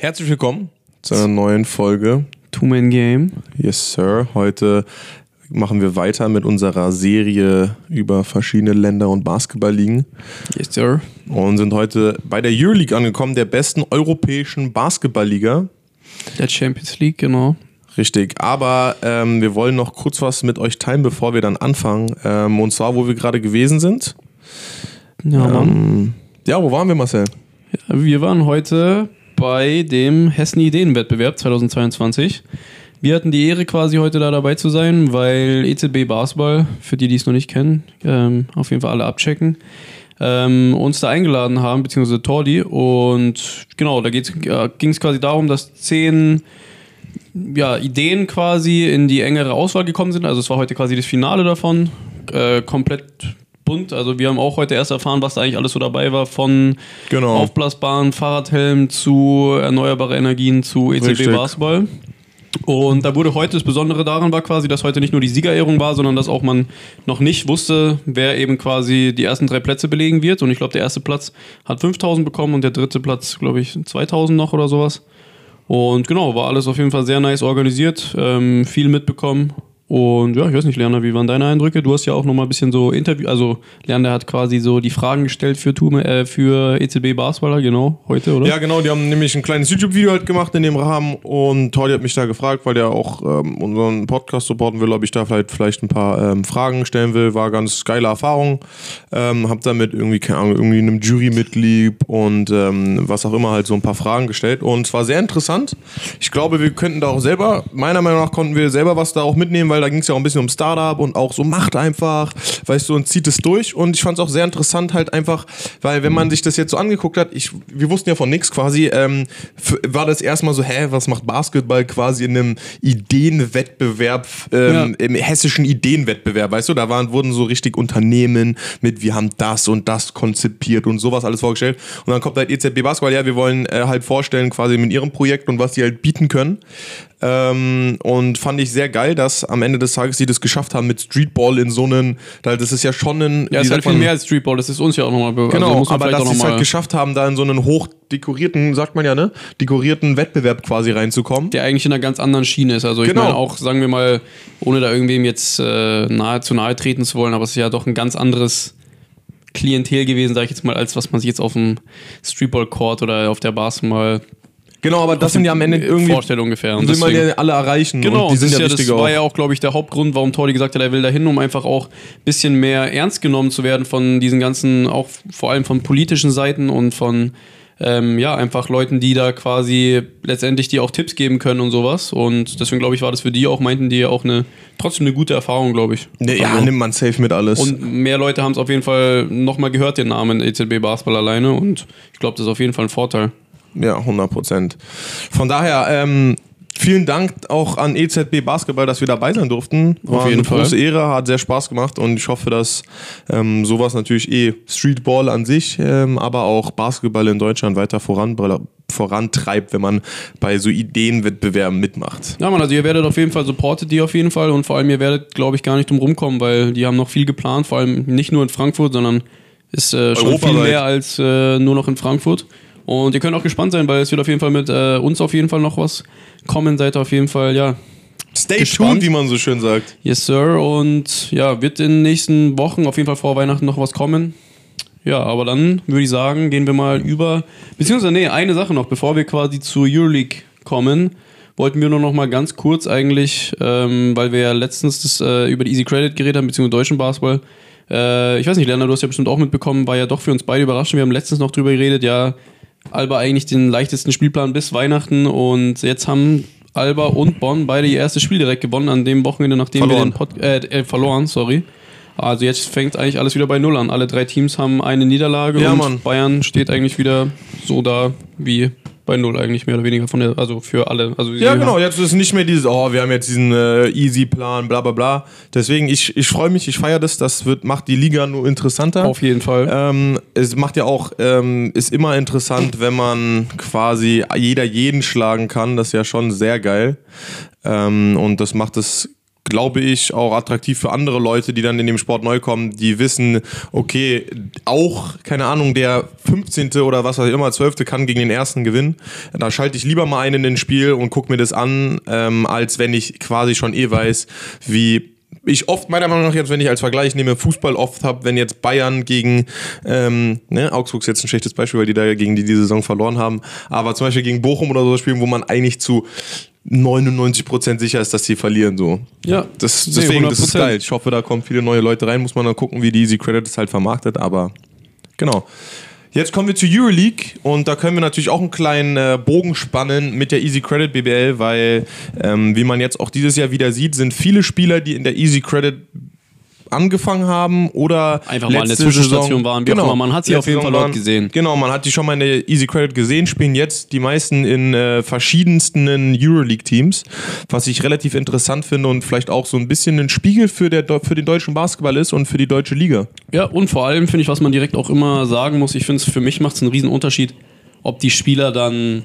Herzlich willkommen zu einer neuen Folge. Two-Man-Game. Yes, Sir. Heute machen wir weiter mit unserer Serie über verschiedene Länder und Basketballligen Yes, sir. und sind heute bei der Euroleague angekommen, der besten europäischen Basketballliga. Der Champions League, genau. Richtig, aber ähm, wir wollen noch kurz was mit euch teilen, bevor wir dann anfangen. Ähm, und zwar, wo wir gerade gewesen sind. Ja. Ähm, ja, wo waren wir, Marcel? Wir waren heute bei dem Hessen Ideenwettbewerb 2022. Wir hatten die Ehre, quasi heute da dabei zu sein, weil EZB Basketball, für die, die es noch nicht kennen, ähm, auf jeden Fall alle abchecken, ähm, uns da eingeladen haben, beziehungsweise Tordi. Und genau, da äh, ging es quasi darum, dass zehn ja, Ideen quasi in die engere Auswahl gekommen sind. Also es war heute quasi das Finale davon. Äh, komplett bunt. Also wir haben auch heute erst erfahren, was da eigentlich alles so dabei war. Von Genau. aufblasbaren Fahrradhelm zu erneuerbare Energien zu Richtig. Basketball. Und da wurde heute das Besondere daran war quasi, dass heute nicht nur die Siegerehrung war, sondern dass auch man noch nicht wusste, wer eben quasi die ersten drei Plätze belegen wird. Und ich glaube, der erste Platz hat 5000 bekommen und der dritte Platz, glaube ich, 2000 noch oder sowas. Und genau, war alles auf jeden Fall sehr nice organisiert, ähm, viel mitbekommen. Und ja, ich weiß nicht, Lerner, wie waren deine Eindrücke? Du hast ja auch nochmal ein bisschen so Interview, also Lerner hat quasi so die Fragen gestellt für, Tume, äh, für ECB Basketballer, genau, heute, oder? Ja, genau, die haben nämlich ein kleines YouTube-Video halt gemacht in dem Rahmen und Tordi hat mich da gefragt, weil der auch ähm, unseren Podcast supporten will, ob ich da vielleicht, vielleicht ein paar ähm, Fragen stellen will. War ganz geile Erfahrung. Ähm, hab damit irgendwie, keine Ahnung, irgendwie einem Jurymitglied und ähm, was auch immer halt so ein paar Fragen gestellt und es war sehr interessant. Ich glaube, wir könnten da auch selber, meiner Meinung nach konnten wir selber was da auch mitnehmen, weil da ging es ja auch ein bisschen um Startup und auch so macht einfach, weißt du, und zieht es durch. Und ich fand es auch sehr interessant halt einfach, weil wenn man sich das jetzt so angeguckt hat, ich, wir wussten ja von nichts quasi, ähm, war das erstmal so, hä, was macht Basketball quasi in einem Ideenwettbewerb, ähm, im hessischen Ideenwettbewerb, weißt du, da waren, wurden so richtig Unternehmen mit, wir haben das und das konzipiert und sowas alles vorgestellt. Und dann kommt halt EZB Basketball, ja, wir wollen äh, halt vorstellen quasi mit ihrem Projekt und was sie halt bieten können. Ähm, und fand ich sehr geil, dass am Ende des Tages sie das geschafft haben mit Streetball in so einen, da- das ist ja schon ein, ja, ist halt viel mehr als Streetball, das ist uns ja auch nochmal be- Genau, also aber dass sie es halt mal- geschafft haben, da in so einen hochdekorierten, sagt man ja, ne, dekorierten Wettbewerb quasi reinzukommen. der eigentlich in einer ganz anderen Schiene ist. Also ich Genau. meine auch, sagen wir mal, ohne da irgendwem jetzt äh, nahe zu nahe treten zu wollen, aber es ist ja doch ein ganz anderes Klientel gewesen, sage ich jetzt mal, als was man sich jetzt auf dem Streetball-Court oder auf der Basketball Genau, aber das sind ja am Ende irgendwie, Vorstellung ungefähr. Und will man ja alle erreichen Genau, und die sind das, ja wichtig das auch. war ja auch, glaube ich, der Hauptgrund, warum Tordi gesagt hat, er will dahin, um einfach auch ein bisschen mehr ernst genommen zu werden von diesen ganzen, auch vor allem von politischen Seiten und von ähm, ja, einfach Leuten, die da quasi letztendlich die auch Tipps geben können und sowas. Und deswegen, glaube ich, war das für die auch, meinten die auch eine trotzdem eine gute Erfahrung, glaube ich. Ja, Also- nimmt man safe mit alles. und mehr Leute haben es auf jeden Fall nochmal gehört, den Namen EZB Basketball alleine. Und ich glaube, das ist auf jeden Fall ein Vorteil. Ja, 100 Prozent. Von daher, ähm, vielen Dank auch an EZB Basketball, dass wir dabei sein durften. War jeden eine Fall. große Ehre, hat sehr Spaß gemacht und ich hoffe, dass ähm, sowas natürlich eh Streetball an sich, ähm, aber auch Basketball in Deutschland weiter voran, vorantreibt, wenn man bei so Ideenwettbewerben mitmacht. Ja, man, also ihr werdet auf jeden Fall supportet die auf jeden Fall und vor allem ihr werdet, glaube ich, gar nicht drum rumkommen, weil die haben noch viel geplant, vor allem nicht nur in Frankfurt, sondern ist äh, schon viel mehr als äh, nur noch in Frankfurt. Und ihr könnt auch gespannt sein, weil es wird auf jeden Fall mit äh, uns auf jeden Fall noch was kommen. Seid auf jeden Fall, ja, Stay Gespannt. tuned, wie man so schön sagt. yes sir. Und ja, wird in den nächsten Wochen auf jeden Fall vor Weihnachten noch was kommen. Ja, aber dann würde ich sagen, gehen wir mal über, beziehungsweise nee, eine Sache noch, bevor wir quasi zur Euroleague kommen, wollten wir nur noch mal ganz kurz eigentlich, ähm, weil wir ja letztens das, äh, über die Easy Credit geredet haben, beziehungsweise deutschen Basketball. Äh, ich weiß nicht, Lerner, du hast ja bestimmt auch mitbekommen, war ja doch für uns beide überraschend. Wir haben letztens noch drüber geredet, ja, Alba eigentlich den leichtesten Spielplan bis Weihnachten und jetzt haben Alba und Bonn beide ihr erstes Spiel direkt gewonnen an dem Wochenende, nachdem Verloren. wir den Pod äh, äh, verloren, sorry. Also jetzt fängt eigentlich alles wieder bei Null an. Alle drei Teams haben eine Niederlage Ja, und Mann. Bayern steht eigentlich wieder so da wie bei Null eigentlich mehr oder weniger von der, also für alle. Also Ja, genau. Jetzt ist nicht mehr dieses, oh, wir haben jetzt diesen äh, Easy-Plan, bla bla bla. Deswegen, ich, ich freue mich, ich feiere das. Das wird, macht die Liga nur interessanter. Auf jeden Fall. Ähm, es macht ja auch, ähm, ist immer interessant, wenn man quasi jeder jeden schlagen kann. Das ist ja schon sehr geil. Ähm, und das macht es glaube ich, auch attraktiv für andere Leute, die dann in dem Sport neu kommen, die wissen, okay, auch, keine Ahnung, der 15. oder was weiß ich immer, 12. kann gegen den ersten gewinnen. Da schalte ich lieber mal einen in den Spiel und gucke mir das an, ähm, als wenn ich quasi schon eh weiß, wie ich oft, meiner Meinung nach, jetzt, wenn ich als Vergleich nehme, Fußball oft habe, wenn jetzt Bayern gegen, ähm, ne, Augsburg ist jetzt ein schlechtes Beispiel, weil die da gegen die die Saison verloren haben, aber zum Beispiel gegen Bochum oder so spielen, wo man eigentlich zu 99% sicher ist, dass sie verlieren. So. Ja, Das, nee, deswegen, das ist 100%. geil. Ich hoffe, da kommen viele neue Leute rein. Muss man dann gucken, wie die Easy Credit es halt vermarktet. Aber genau. Jetzt kommen wir zur Euroleague und da können wir natürlich auch einen kleinen äh, Bogen spannen mit der Easy Credit BBL, weil, ähm, wie man jetzt auch dieses Jahr wieder sieht, sind viele Spieler, die in der Easy Credit angefangen haben oder Einfach mal eine Zwischenstation Saison- waren, wie immer. Man hat sie auf jeden Fall dort gesehen. Genau, man hat die schon mal in der Easy Credit gesehen, spielen jetzt die meisten in äh, verschiedensten Euroleague-Teams, was ich relativ interessant finde und vielleicht auch so ein bisschen ein Spiegel für, der, für den deutschen Basketball ist und für die deutsche Liga. Ja, und vor allem finde ich, was man direkt auch immer sagen muss, ich finde es für mich macht es einen riesen Unterschied, ob die Spieler dann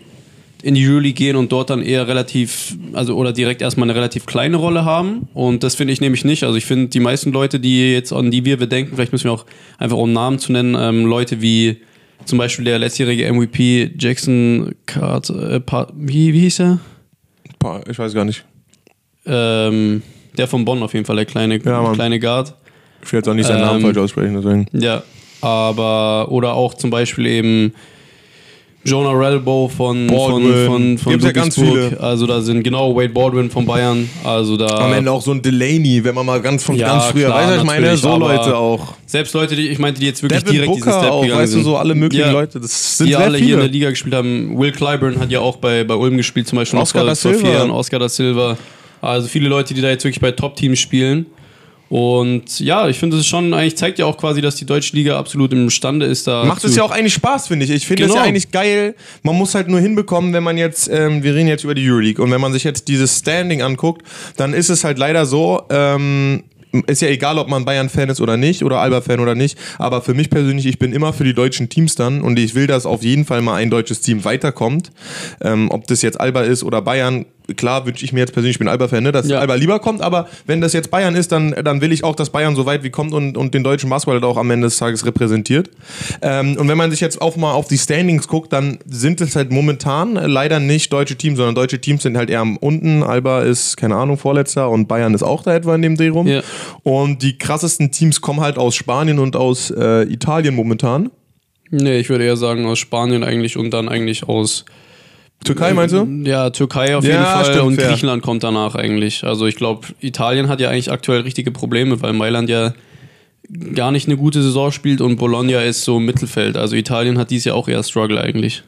in die Euroleague gehen und dort dann eher relativ, also oder direkt erstmal eine relativ kleine Rolle haben. Und das finde ich nämlich nicht. Also ich finde, die meisten Leute, die jetzt an die wir bedenken, vielleicht müssen wir auch einfach um Namen zu nennen, ähm, Leute wie zum Beispiel der letztjährige MVP Jackson Carter, äh, wie, wie hieß er? Ich weiß gar nicht. Ähm, der von Bonn auf jeden Fall, der kleine, Ja, kleine Guard. Ich will jetzt auch nicht seinen Ähm, Namen falsch aussprechen, deswegen. Ja, aber oder auch zum Beispiel eben Jonah Relbo von, von, Baldwin. von, von Gibt's ja ganz viele. Also da sind genau Wade Baldwin von Bayern. Also da Am Ende auch so ein Delaney, wenn man mal ganz von Ja, ganz früher, klar, was ich meine, so Leute auch. selbst Leute, die ich meinte, die jetzt wirklich Devin direkt diesen Booker Step auch, gegangen weißt du, so alle möglichen Ja. Leute. Das sind die alle hier in der viele. Liga gespielt haben. Will Clyburn hat ja auch bei, bei Ulm gespielt, zum Beispiel Oscar vor, da Silva. Jahren. Oscar da Silva. Also viele Leute, die da jetzt wirklich bei Top-Teams spielen. Und ja, ich finde, es ist schon eigentlich zeigt ja auch quasi, dass die deutsche Liga absolut imstande ist, da. Macht es ja auch eigentlich Spaß, finde ich. Ich finde es Genau. ja eigentlich geil. Man muss halt nur hinbekommen, wenn man jetzt, ähm, wir reden jetzt über die Euroleague und wenn man sich jetzt dieses Standing anguckt, dann ist es halt leider so, ähm, ist ja egal, ob man Bayern-Fan ist oder nicht oder Alba-Fan oder nicht, aber für mich persönlich, ich bin immer für die deutschen Teams dann und ich will, dass auf jeden Fall mal ein deutsches Team weiterkommt. Ähm, ob das jetzt Alba ist oder Bayern, klar wünsche ich mir jetzt persönlich, ich bin Alba-Fan, ne, dass Ja. Alba lieber kommt, aber wenn das jetzt Bayern ist, dann, dann will ich auch, dass Bayern so weit wie kommt und, und den deutschen Basketball halt auch am Ende des Tages repräsentiert. Ähm, und wenn man sich jetzt auch mal auf die Standings guckt, dann sind es halt momentan leider nicht deutsche Teams, sondern deutsche Teams sind halt eher am unten. Alba ist, keine Ahnung, Vorletzter und Bayern ist auch da etwa in dem Dreh rum. Ja. Und die krassesten Teams kommen halt aus Spanien und aus äh, Italien momentan. Nee, ich würde eher sagen aus Spanien eigentlich und dann eigentlich aus Türkei meinst du? ja, Türkei auf Ja, jeden Fall stimmt, und fair. Griechenland kommt danach eigentlich. Also ich glaube, Italien hat ja eigentlich aktuell richtige Probleme, weil Mailand ja gar nicht eine gute Saison spielt und Bologna ist so im Mittelfeld. Also Italien hat dies Jahr auch eher Struggle eigentlich.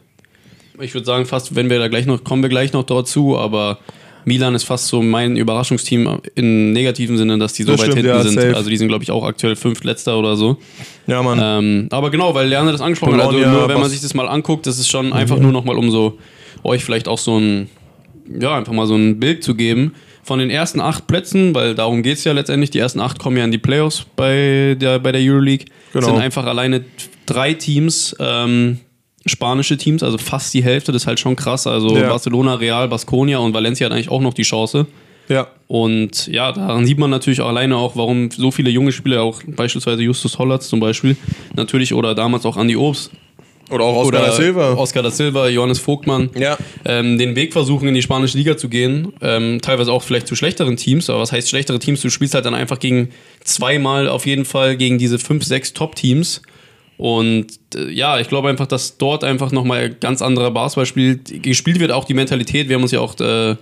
Ich würde sagen, fast, wenn wir da gleich noch, kommen wir gleich noch dazu, aber Milan ist fast so mein Überraschungsteam im negativen Sinne, dass die so Das weit stimmt, hinten ja, sind. safe. Also die sind, glaube ich, auch aktuell fünftletzter oder so. Ja, Mann. Ähm, aber genau, weil Lerner das angesprochen hat, also nur wenn man sich das mal anguckt, das ist schon einfach nur nochmal, um so euch vielleicht auch so ein, ja, einfach mal so ein Bild zu geben. Von den ersten acht Plätzen, weil darum geht es ja letztendlich, die ersten acht kommen ja in die Playoffs bei der, bei der Euroleague, Genau. sind einfach alleine drei Teams, ähm, spanische Teams, also fast die Hälfte, das ist halt schon krass. Also Ja. Barcelona, Real, Baskonia und Valencia hat eigentlich auch noch die Chance. ja. Und ja, daran sieht man natürlich auch alleine auch, warum so viele junge Spieler, auch beispielsweise Justus Hollatz zum Beispiel, natürlich oder damals auch Andy Obst Oder auch Oscar da Silva. Oscar da Silva, Johannes Vogtmann, Ja. ähm, den Weg versuchen, in die spanische Liga zu gehen. Ähm, teilweise auch vielleicht zu schlechteren Teams, aber was heißt schlechtere Teams? Du spielst halt dann einfach gegen zweimal auf jeden Fall gegen diese fünf, sechs Top-Teams. Und äh, ja, ich glaube einfach, dass dort einfach nochmal ganz anderer Basketball spielt, gespielt wird, auch die Mentalität. Wir haben uns ja auch äh,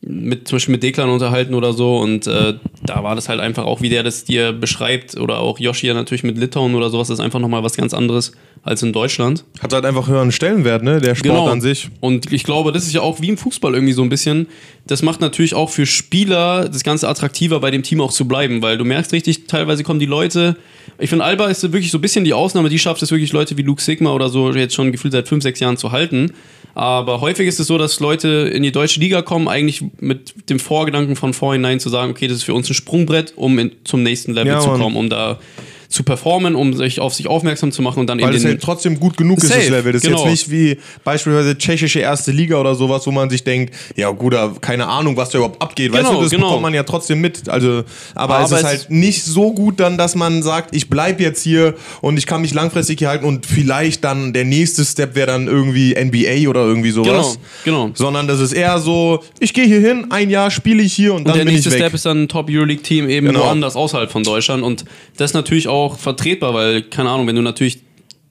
mit, zum Beispiel mit Deklan unterhalten oder so und äh, da war das halt einfach auch, wie der das dir beschreibt oder auch Yoshi ja natürlich mit Litauen oder sowas, das ist einfach nochmal was ganz anderes als in Deutschland. Hat halt einfach höheren Stellenwert, ne? Der Sport Genau. an sich. Und ich glaube, das ist ja auch wie im Fußball irgendwie so ein bisschen. Das macht natürlich auch für Spieler das Ganze attraktiver, bei dem Team auch zu bleiben, weil du merkst richtig, teilweise kommen die Leute. Ich finde, Alba ist wirklich so ein bisschen die Ausnahme, die schafft es wirklich, Leute wie Luke Sigma oder so jetzt schon gefühlt seit fünf, sechs Jahren zu halten. Aber häufig ist es so, dass Leute in die deutsche Liga kommen, eigentlich mit dem Vorgedanken von vorhinein zu sagen, okay, das ist für uns ein Sprungbrett, um in, zum nächsten Level Ja, zu kommen, um da zu performen, um sich auf sich aufmerksam zu machen und dann Weil in es den halt trotzdem gut genug ist, das Safe, Level. Das ist genau. jetzt nicht wie beispielsweise tschechische erste Liga oder sowas, wo man sich denkt, ja gut, keine Ahnung, was da überhaupt abgeht. weißt Genau, du, das genau. bekommt man ja trotzdem mit. Also, aber, Aber es ist es- halt nicht so gut dann, dass man sagt, ich bleib jetzt hier und ich kann mich langfristig hier halten und vielleicht dann der nächste Step wäre dann irgendwie NBA oder irgendwie sowas. Genau, genau. Sondern das ist eher so, ich gehe hier hin, ein Jahr spiele ich hier und, dann der bin ich nächste weg. Step ist dann ein Top-Euroleague-Team eben Genau. woanders außerhalb von Deutschland. Und das ist natürlich auch vertretbar, weil, keine Ahnung, wenn du natürlich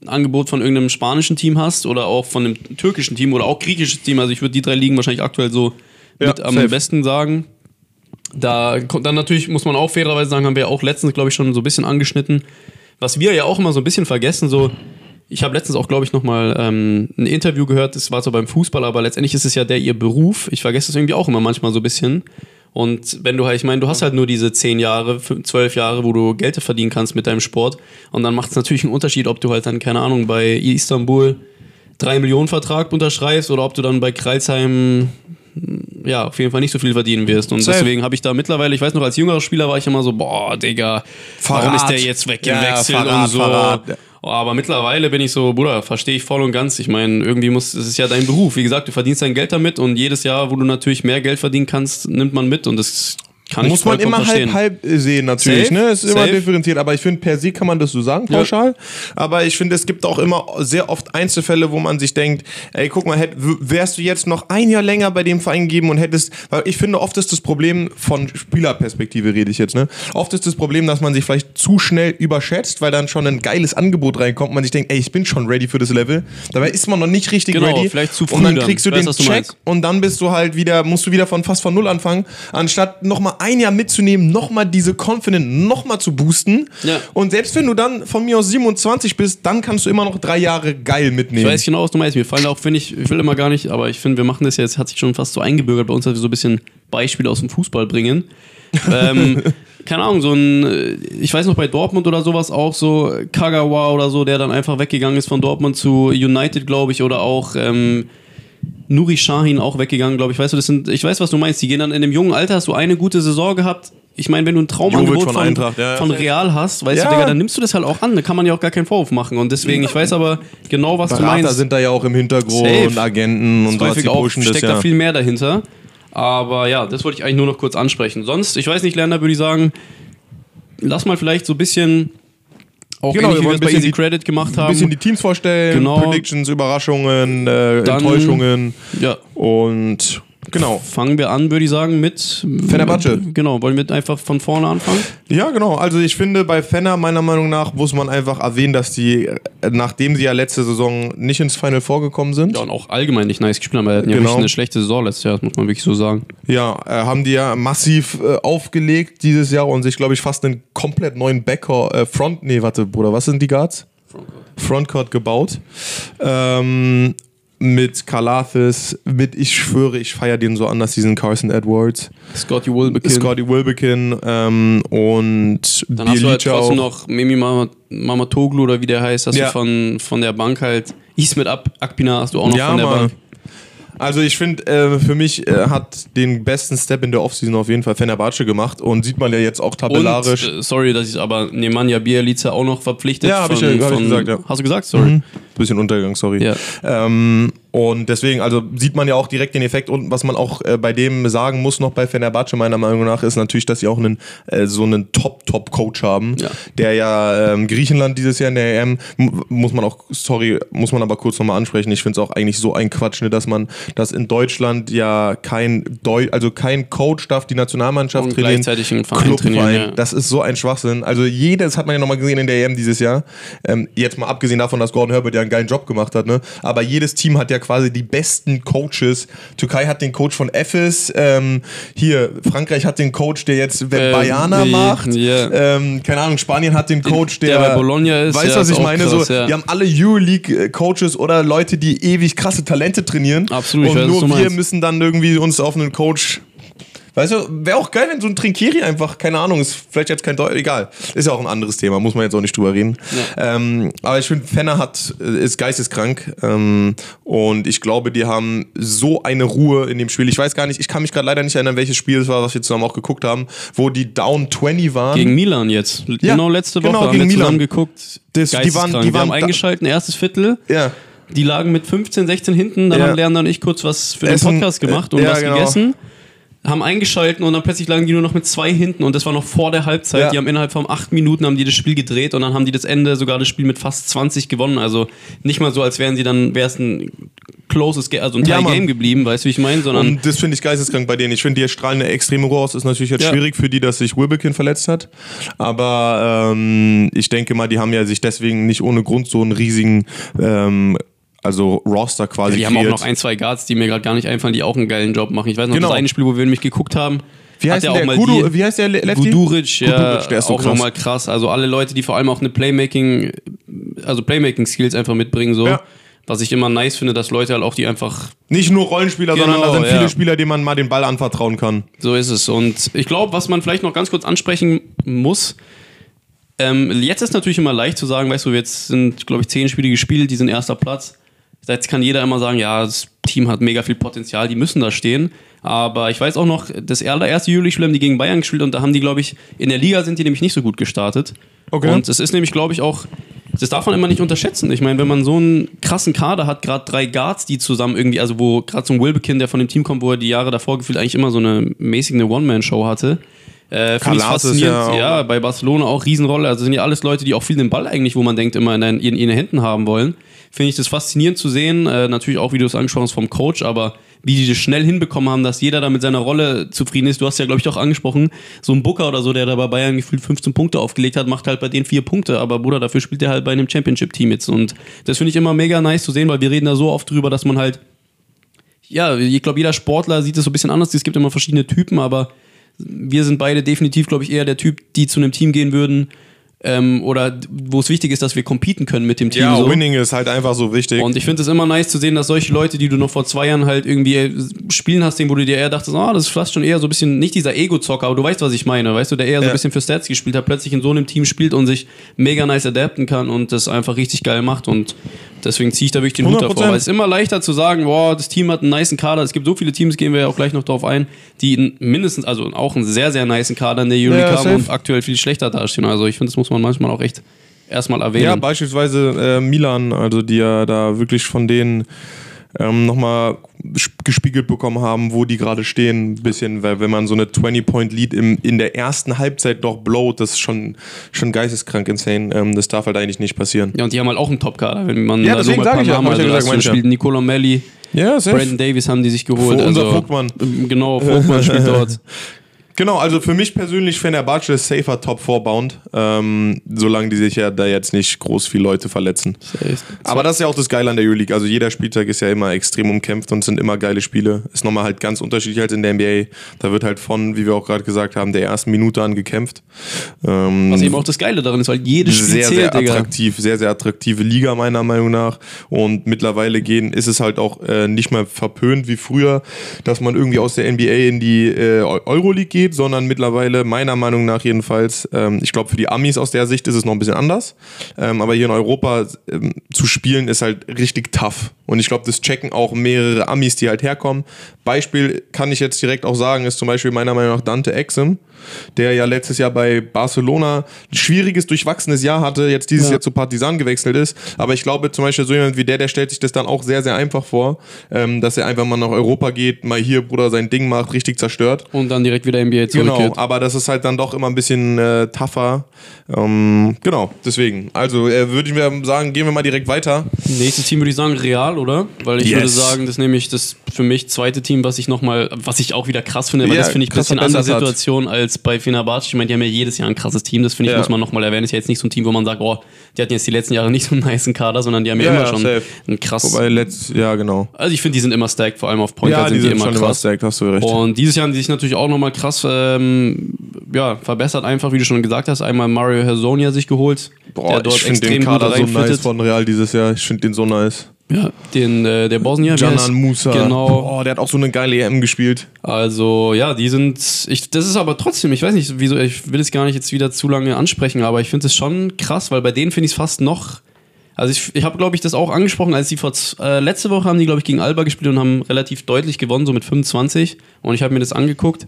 ein Angebot von irgendeinem spanischen Team hast oder auch von einem türkischen Team oder auch griechisches Team, also ich würde die drei Ligen wahrscheinlich aktuell so Ja, mit am safe. besten sagen. Da kommt dann natürlich, muss man auch fairerweise sagen, haben wir ja auch letztens, glaube ich, schon so ein bisschen angeschnitten. Was wir ja auch immer so ein bisschen vergessen, so, ich habe letztens auch, glaube ich, nochmal ähm, ein Interview gehört, das war so beim Fußball, aber letztendlich ist es ja der ihr Beruf. Ich vergesse das irgendwie auch immer manchmal so ein bisschen. Und wenn du halt, ich meine, du hast halt nur diese zehn Jahre, zwölf Jahre, wo du Geld verdienen kannst mit deinem Sport. Und dann macht es natürlich einen Unterschied, ob du halt dann, keine Ahnung, bei Istanbul 3 Millionen Vertrag unterschreibst oder ob du dann bei Kreilsheim ja, auf jeden Fall nicht so viel verdienen wirst. Und Safe. deswegen habe ich da mittlerweile, ich weiß noch, als jüngerer Spieler war ich immer so, boah, Digga, warum Verrat. ist der jetzt weggewechselt ja, Verrat, und so. Verrat. Oh, Aber mittlerweile bin ich so, Bruder, verstehe ich voll und ganz. Ich meine, irgendwie muss, es ist ja dein Beruf. Wie gesagt, du verdienst dein Geld damit und jedes Jahr, wo du natürlich mehr Geld verdienen kannst, nimmt man mit und das kann ich Muss man immer halb, halb sehen, natürlich. Safe, Ne? Es ist immer safe. differenziert, aber ich finde, per se kann man das so sagen, pauschal. Aber ich finde, es gibt auch immer sehr oft Einzelfälle, wo man sich denkt, ey, guck mal, hätt, wärst du jetzt noch ein Jahr länger bei dem Verein gegeben und hättest, weil ich finde, oft ist das Problem, von Spielerperspektive rede ich jetzt, ne? Oft ist das Problem, dass man sich vielleicht zu schnell überschätzt, weil dann schon ein geiles Angebot reinkommt und man sich denkt, ey, ich bin schon ready für das Level. Dabei ist man noch nicht richtig Genau, ready. vielleicht zu Und früh dann dann. kriegst du den du Check meinst. und dann bist du halt wieder, musst du wieder von fast von null anfangen, anstatt nochmal ein Jahr mitzunehmen, nochmal diese Confident nochmal zu boosten. Ja. Und selbst wenn du dann von mir aus 27 bist, dann kannst du immer noch drei Jahre geil mitnehmen. Ich weiß genau, was du meinst. Mir fallen auch, finde ich, ich will immer gar nicht, aber ich finde, wir machen das jetzt, hat sich schon fast so eingebürgert bei uns, dass wir so ein bisschen Beispiele aus dem Fußball bringen. ähm, keine Ahnung, so ein, ich weiß noch bei Dortmund oder sowas auch so, Kagawa oder so, der dann einfach weggegangen ist von Dortmund zu United, glaube ich, oder auch ähm, Nuri Sahin auch weggegangen, glaube ich. Weißt du, das sind, ich weiß, was du meinst. Die gehen dann in dem jungen Alter, hast du eine gute Saison gehabt. Ich meine, wenn du ein Traumangebot von, von ja, von Real hast, weißt Ja. du, Digga, dann nimmst du das halt auch an. Da kann man ja auch gar keinen Vorwurf machen. Und deswegen, ich weiß aber genau, was du Berater meinst. sind da ja auch im Hintergrund Safe. und Agenten und sowas, häufig die auch, pushen das steckt ja. da viel mehr dahinter. Aber ja, das wollte ich eigentlich nur noch kurz ansprechen. Sonst, ich weiß nicht, Lerner, würde ich sagen, lass mal vielleicht so ein bisschen, auch Genau, ähnlich wir wie wir es bei ein bisschen Easy die- Credit gemacht Ein bisschen haben. die Teams vorstellen, Genau. Predictions, Überraschungen, äh, Dann- Enttäuschungen Ja, und genau. fangen wir an, würde ich sagen, mit Fenerbahce. Genau, wollen wir einfach von vorne anfangen? Ja, genau. Also ich finde, bei Fenner meiner Meinung nach muss man einfach erwähnen, dass die, äh, nachdem sie ja letzte Saison nicht ins Final vorgekommen sind, Ja, und auch allgemein nicht nice gespielt haben, weil wir hatten ja Genau. wirklich eine schlechte Saison letztes Jahr, das muss man wirklich so sagen. Ja, äh, haben die ja massiv äh, aufgelegt dieses Jahr und sich, glaube ich, fast einen komplett neuen Backcourt, äh, Front, nee, warte, Bruder, was sind die Guards? Frontcourt gebaut. Ähm, mit Kalathis, mit, ich schwöre, ich feiere den so anders, diesen Carson Edwards, Scotty Wilbekin. Scotty Wilbekin ähm, und Dann hast du halt Bielica trotzdem noch Mimi Mama- Mamatoglu oder wie der heißt, hast Ja. du von, von der Bank halt. Ismet Ak- Akpina hast du auch noch Ja, von der Mann. Bank. Also ich finde, äh, für mich äh, hat den besten Step in der Offseason auf jeden Fall Fenerbahce gemacht und sieht man ja jetzt auch tabellarisch. Und, äh, sorry, dass ich aber Nemanja Bielica auch noch verpflichtet. Ja, hab ich ja- hab ich gesagt, ja. Hast du gesagt? Sorry. Bisschen Untergang, sorry. Ja. Ähm, und deswegen, also sieht man ja auch direkt den Effekt und was man auch äh, bei dem sagen muss noch bei Fenerbahce meiner Meinung nach ist natürlich, dass sie auch einen äh, so einen Top-Top-Coach haben, Ja. der ja ähm, Griechenland dieses Jahr in der EM muss man auch, sorry, muss man aber kurz nochmal ansprechen. Ich finde es auch eigentlich so ein Quatsch, ne, dass man, dass in Deutschland ja kein Deu also kein Coach darf die Nationalmannschaft Und trainieren. gleichzeitig einen Verein Clubverein. trainieren, ja. Das ist so ein Schwachsinn. Also jedes hat man ja nochmal gesehen in der EM dieses Jahr. Ähm, jetzt mal abgesehen davon, dass Gordon Herbert ja einen geilen Job gemacht hat, ne? Aber jedes Team hat ja quasi die besten Coaches. Türkei hat den Coach von Efes. Ähm, hier, Frankreich hat den Coach, der jetzt Ähm, Bayana die- macht. ja. Ähm, keine Ahnung, Spanien hat den Coach, der, der bei Bologna ist, Weißt du, ja, was ich meine? krass, so, ja. Die haben alle Euroleague-Coaches oder Leute, die ewig krasse Talente trainieren. Absolut, Und weiß, nur wir müssen dann irgendwie uns auf einen Coach Weißt du, wäre auch geil, wenn so ein Trinkeri einfach, keine Ahnung, ist vielleicht jetzt kein Deutsch, egal. Ist ja auch ein anderes Thema, muss man jetzt auch nicht drüber reden. Ja. Ähm, aber ich finde, Fenner hat, äh, ist geisteskrank. Ähm, und ich glaube, die haben so eine Ruhe in dem Spiel. Ich weiß gar nicht, ich kann mich gerade leider nicht erinnern, welches Spiel es war, was wir zusammen auch geguckt haben, wo die down 20 waren. Gegen Milan jetzt. Ja, genau letzte Woche genau, haben gegen wir zusammen Milan. geguckt. Das- die waren- die haben waren da- eingeschalten, erstes Viertel. ja. Die lagen mit 15, 16 hinten. Dann Ja. haben Lerner und ich kurz was für den Essen, Podcast gemacht und ja, was genau. gegessen. Haben eingeschalten und dann plötzlich lagen die nur noch mit zwei hinten und das war noch vor der Halbzeit. Ja. Die haben innerhalb von acht Minuten haben die das Spiel gedreht und dann haben die das Ende sogar das Spiel mit fast 20 gewonnen. Also nicht mal so, als wären sie dann, wäre es ein closes, also ein Ja. Game geblieben, weißt du, wie ich meine? Sondern Und das finde ich geisteskrank bei denen. Ich finde, die strahlen eine extreme Ruhe aus. Ist natürlich jetzt Ja. schwierig für die, dass sich Wilbekin verletzt hat. Aber ähm, ich denke mal, die haben ja sich deswegen nicht ohne Grund so einen riesigen ähm, also Roster quasi die haben auch kreiert. noch ein, zwei Guards, die mir gerade gar nicht einfallen, die auch einen geilen Job machen. Ich weiß noch, Genau. das eine Spiel, wo wir nämlich geguckt haben, Wie heißt er der? mal Kudu, die, wie heißt der Le- Lefty? Guduric, ja, der ist so auch krass. nochmal krass. Also alle Leute, die vor allem auch eine Playmaking, also Playmaking-Skills einfach mitbringen, so. Ja. Was ich immer nice finde, dass Leute halt auch die einfach, Nicht nur Rollenspieler, Genau, sondern da sind viele ja. Spieler, denen man mal den Ball anvertrauen kann. so ist es. Und ich glaube, was man vielleicht noch ganz kurz ansprechen muss, ähm, jetzt ist natürlich immer leicht zu sagen, weißt du, jetzt sind, glaube ich, zehn Spiele gespielt, die sind erster Platz. Jetzt kann jeder immer sagen, ja, das Team hat mega viel Potenzial, die müssen da stehen. Aber ich weiß auch noch, das allererste Juli-Spiel haben die gegen Bayern gespielt und da haben die, glaube ich, in der Liga sind die nämlich nicht so gut gestartet. Okay. Und es ist nämlich, glaube ich, auch, das darf man immer nicht unterschätzen. Ich meine, wenn man so einen krassen Kader hat, gerade drei Guards, die zusammen irgendwie, also wo gerade so ein Wilbekin, der von dem Team kommt, wo er die Jahre davor gefühlt eigentlich immer so eine mäßige eine One-Man-Show hatte. Äh, Finde ich faszinierend. ja Ja, bei Barcelona auch Riesenrolle. Also sind ja alles Leute, die auch viel den Ball eigentlich, wo man denkt, immer in, in, in ihren Händen haben wollen. Finde ich das faszinierend zu sehen. Äh, natürlich auch, wie du es angesprochen hast, vom Coach, aber wie die das schnell hinbekommen haben, dass jeder da mit seiner Rolle zufrieden ist. Du hast ja, glaube ich, auch angesprochen, so ein Booker oder so, der da bei Bayern gefühlt 15 Punkte aufgelegt hat, macht halt bei denen vier Punkte. Aber Bruder, dafür spielt er halt bei einem Championship-Team jetzt. Und das finde ich immer mega nice zu sehen, weil wir reden da so oft drüber, dass man halt ja, ich glaube, jeder Sportler sieht es so ein bisschen anders. Es gibt immer verschiedene Typen, aber wir sind beide definitiv, glaube ich, eher der Typ, die zu einem Team gehen würden. Ähm, oder wo es wichtig ist, dass wir competen können mit dem Team. Ja, so. Winning ist halt einfach so wichtig. Und ich finde es immer nice zu sehen, dass solche Leute, die du noch vor zwei Jahren halt irgendwie äh, spielen hast, wo du dir eher dachtest, ah, das ist fast schon eher so ein bisschen, nicht dieser Ego-Zocker, aber du weißt, was ich meine, weißt du, der eher so Ja. ein bisschen für Stats gespielt hat, plötzlich in so einem Team spielt und sich mega nice adapten kann und das einfach richtig geil macht und deswegen ziehe ich da wirklich den Hut davor, 100%. weil es ist immer leichter zu sagen, boah, das Team hat einen niceen Kader, es gibt so viele Teams, gehen wir ja auch gleich noch drauf ein, die mindestens, also auch einen sehr, sehr niceen Kader in der Euroleague Ja, haben und aktuell viel schlechter dastehen, also ich finde, das muss man manchmal auch echt erstmal erwähnen. Ja, beispielsweise äh, Milan, also die ja da wirklich von denen ähm, nochmal gespiegelt bekommen haben, wo die gerade stehen, ein bisschen, weil wenn man so eine 20-Point-Lead im- in der ersten Halbzeit doch blowt, das ist schon, schon geisteskrank insane. Ähm, das darf halt eigentlich nicht passieren. Ja, und die haben halt auch einen Top-Kader. Wenn man Ja, da deswegen nur sag ich ja, Namen, hab also gesagt, ja. spielt Nicola Melli, Ja. Brandon Davis haben die sich geholt. Unser also, Vogtmann. ähm, Genau, Vogtmann spielt dort. Genau, also für mich persönlich Fenerbahce ist safer Top 4 Bound, ähm, solange die sich ja da jetzt nicht groß viele Leute verletzen. Aber das ist ja auch das Geile an der Euroleague. Also jeder Spieltag ist ja immer extrem umkämpft und sind immer geile Spiele. Ist nochmal halt ganz unterschiedlich als in der NBA. Da wird halt von, wie wir auch gerade gesagt haben, der ersten Minute an gekämpft. Ähm, Was eben auch das Geile daran ist, weil jedes Spiel sehr, zählt, sehr Digga. attraktiv, sehr, sehr attraktive Liga meiner Meinung nach. Und mittlerweile gehen, ist es halt auch äh, nicht mehr verpönt wie früher, dass man irgendwie aus der NBA in die äh, Euroleague geht, sondern mittlerweile meiner Meinung nach jedenfalls, ähm, ich glaube für die Amis aus der Sicht ist es noch ein bisschen anders, ähm, aber hier in Europa ähm, zu spielen ist halt richtig tough. Und ich glaube, das checken auch mehrere Amis, die halt herkommen. Beispiel kann ich jetzt direkt auch sagen, ist zum Beispiel meiner Meinung nach Dante Exum, der ja letztes Jahr bei Barcelona ein schwieriges, durchwachsenes Jahr hatte, jetzt dieses Ja. Jahr zu Partisan gewechselt ist. Aber ich glaube zum Beispiel so jemand wie der, der stellt sich das dann auch sehr, sehr einfach vor, ähm, dass er einfach mal nach Europa geht, mal hier, Bruder, sein Ding macht, richtig zerstört. Und dann direkt wieder NBA Genau, zurückkehrt. aber das ist halt dann doch immer ein bisschen äh, tougher. Ähm, genau, deswegen. Also äh, würde ich mir sagen, gehen wir mal direkt weiter. Nächstes Team würde ich sagen Real, oder? Weil ich Yes. würde sagen, das ist nämlich das für mich zweite Team, was ich nochmal, was ich auch wieder krass finde, weil Ja, das finde ich ein bisschen andere verbessert hat. Situation als bei Fenerbahce. Ich meine, die haben ja jedes Jahr ein krasses Team, das finde ich, Ja. muss man nochmal erwähnen. Ist ja jetzt nicht so ein Team, wo man sagt, oh, die hatten jetzt die letzten Jahre nicht so einen niceen Kader, sondern die haben ja, Ja, immer schon safe. ein krass. Wobei, letzt, ja, genau. also ich finde, die sind immer stacked, vor allem auf Point Ja, Guard die sind immer schon immer krass. stacked, hast du recht. Und dieses Jahr haben die sich natürlich auch nochmal krass ähm, ja, verbessert, einfach, wie du schon gesagt hast. Einmal Mario Hersonia sich geholt, Boah, der dort ich finde den Kader so nice von Real dieses Jahr. Ich finde den so nice. Ja, den, äh, der Bosnier. Canan Musa. Genau. Oh, der hat auch so eine geile EM gespielt. Also, ja, die sind. Ich, das ist aber trotzdem, ich weiß nicht, wieso, ich will es gar nicht jetzt wieder zu lange ansprechen, aber ich finde es schon krass, weil bei denen finde ich es fast noch. Also, ich, ich habe, glaube ich, das auch angesprochen, als die vor. Äh, letzte Woche haben die, glaube ich, gegen Alba gespielt und haben relativ deutlich gewonnen, so mit 25. Und ich habe mir das angeguckt.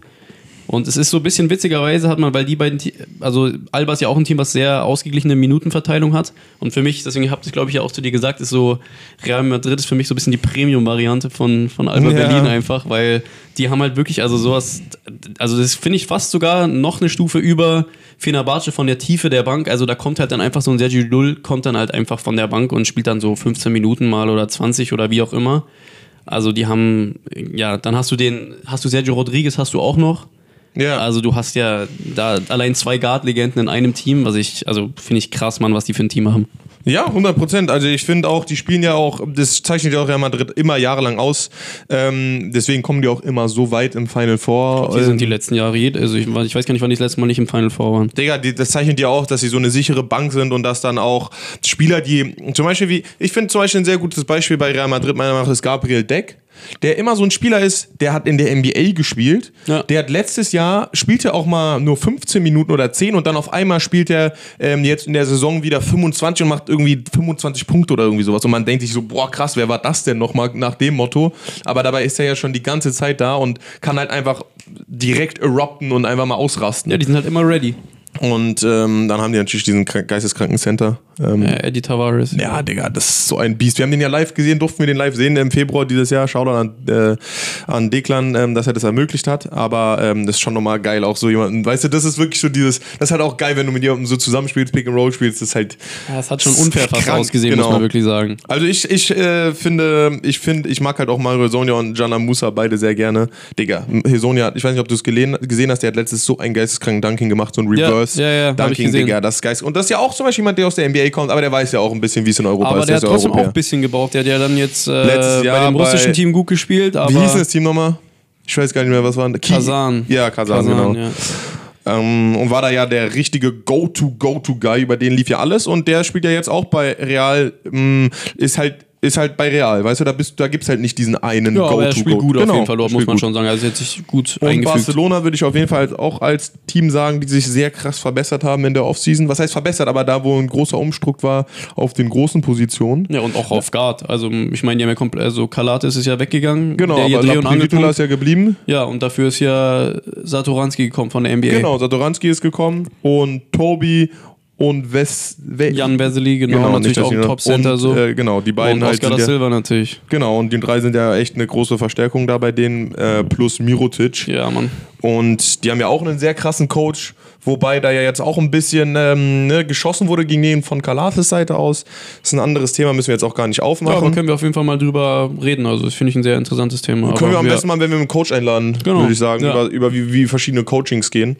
Und es ist so ein bisschen witzigerweise hat man, weil die beiden, also Alba ist ja auch ein Team, was sehr ausgeglichene Minutenverteilung hat. Und für mich, deswegen habe ich glaube ich ja auch zu dir gesagt, ist so, Real Madrid ist für mich so ein bisschen die Premium-Variante von, von Alba Ja. Berlin einfach, weil die haben halt wirklich, also sowas, also das finde ich fast sogar noch eine Stufe über Fenerbahce von der Tiefe der Bank. Also da kommt halt dann einfach so ein Sergio Lull, kommt dann halt einfach von der Bank und spielt dann so 15 Minuten mal oder 20 oder wie auch immer. Also die haben, ja, dann hast du den, hast du Sergio Rodriguez, hast du auch noch. Ja. Also du hast ja da allein zwei Guard-Legenden in einem Team, was ich, also finde ich krass, Mann, was die für ein Team haben. Ja, 100 Prozent. Also ich finde auch, die spielen ja auch, das zeichnet ja auch Real Madrid immer jahrelang aus. Ähm, deswegen kommen die auch immer so weit im Final Four. Die Ähm, sind die letzten Jahre, also ich, ich weiß gar nicht, wann die das letzte Mal nicht im Final Four waren. Digga, die, das zeichnet ja auch, dass sie so eine sichere Bank sind und dass dann auch Spieler, die zum Beispiel wie, ich finde zum Beispiel ein sehr gutes Beispiel bei Real Madrid, meiner Meinung nach, ist Gabriel Deck. Der immer so ein Spieler ist, der hat in der NBA gespielt. Ja. Der hat letztes Jahr, spielte auch mal nur 15 Minuten oder 10 und dann auf einmal spielt er ähm, jetzt in der Saison wieder 25 und macht irgendwie 25 Punkte oder irgendwie sowas. Und man denkt sich so, boah, krass, wer war das denn nochmal nach dem Motto? Aber dabei ist er ja schon die ganze Zeit da und kann halt einfach direkt erupten und einfach mal ausrasten. Ja, die sind halt immer ready. Und ähm, dann haben die natürlich diesen krank- Geisteskrankencenter. Ähm, Äh, Eddie Tavares. ja, Digga, das ist so ein Biest. Wir haben den ja live gesehen, durften wir den live sehen im Februar dieses Jahr. Shoutout an, äh, an Deklan, ähm, dass er das ermöglicht hat. Aber ähm, das ist schon nochmal geil, auch so jemanden. Weißt du, das ist wirklich so dieses, das ist halt auch geil, wenn du mit jemandem so zusammenspielst, Pick and Roll spielst. Das ist halt. Ja, es hat schon unfair fast Krank, ausgesehen, genau. muss man wirklich sagen. Also ich, ich äh, finde, ich finde, ich mag halt auch Mario Sonja und Jana Musa beide sehr gerne. Digga, Hesonia, ich weiß nicht, ob du es gesehen hast, der hat letztes so einen geisteskranken Dunking gemacht, so ein Ja, Reverse ja, ja, Dunking. Digga, das ist geist. Und das ist ja auch zum Beispiel jemand, der aus der NBA kommt, aber der weiß ja auch ein bisschen, wie es in Europa Aber ist. der hat trotzdem auch ein bisschen gebraucht. Der hat ja dann jetzt äh, Letztes Jahr bei dem russischen bei- Team gut gespielt, aber Wie hieß das Team nochmal? Ich weiß gar nicht mehr, was war Kasan. Ja, Kasan, Kasan, genau. ja. Ähm, und war da ja der richtige Go-To-Go-To-Guy, über den lief ja alles. Und der spielt ja jetzt auch bei Real, ähm, ist halt ist halt bei Real, weißt du, da, bist, da gibt es halt nicht diesen einen Ja, aber er spielt gut auf Genau, jeden Fall dort, muss man gut. schon sagen. Also er hat sich gut Und eingefügt. Barcelona würde ich auf jeden Fall auch als Team sagen, die sich sehr krass verbessert haben in der Offseason. Was heißt verbessert? Aber da, wo ein großer Umstruck war auf den großen Positionen. Ja, und auch auf Guard. Also, ich meine, ja also Kalates ist ja weggegangen. Genau, der aber und ist ja geblieben. Ja, und dafür ist ja Satoranski gekommen von der NBA. Genau, Satoranski ist gekommen und Tobi und Wes, We Jan Vesely, genau, natürlich nicht, dass auch ein ich- Top-Center und, so. Äh, genau, die beiden und halt Oscar sind da ja, Silva natürlich. Genau, und die drei sind ja echt eine große Verstärkung da bei denen, äh, plus Mirotic. Ja, Mann. Und die haben ja auch einen sehr krassen Coach, wobei da ja jetzt auch ein bisschen ähm, ne, geschossen wurde gegen den von Kalates Seite aus. Das ist ein anderes Thema, müssen wir jetzt auch gar nicht Ja, aber aufmachen. können wir auf jeden Fall mal drüber reden. Also, das finde ich ein sehr interessantes Thema. Können wir am Aber besten mal, wenn wir einen Coach einladen, Genau, würde ich sagen, ja. über, über wie, wie verschiedene Coachings gehen.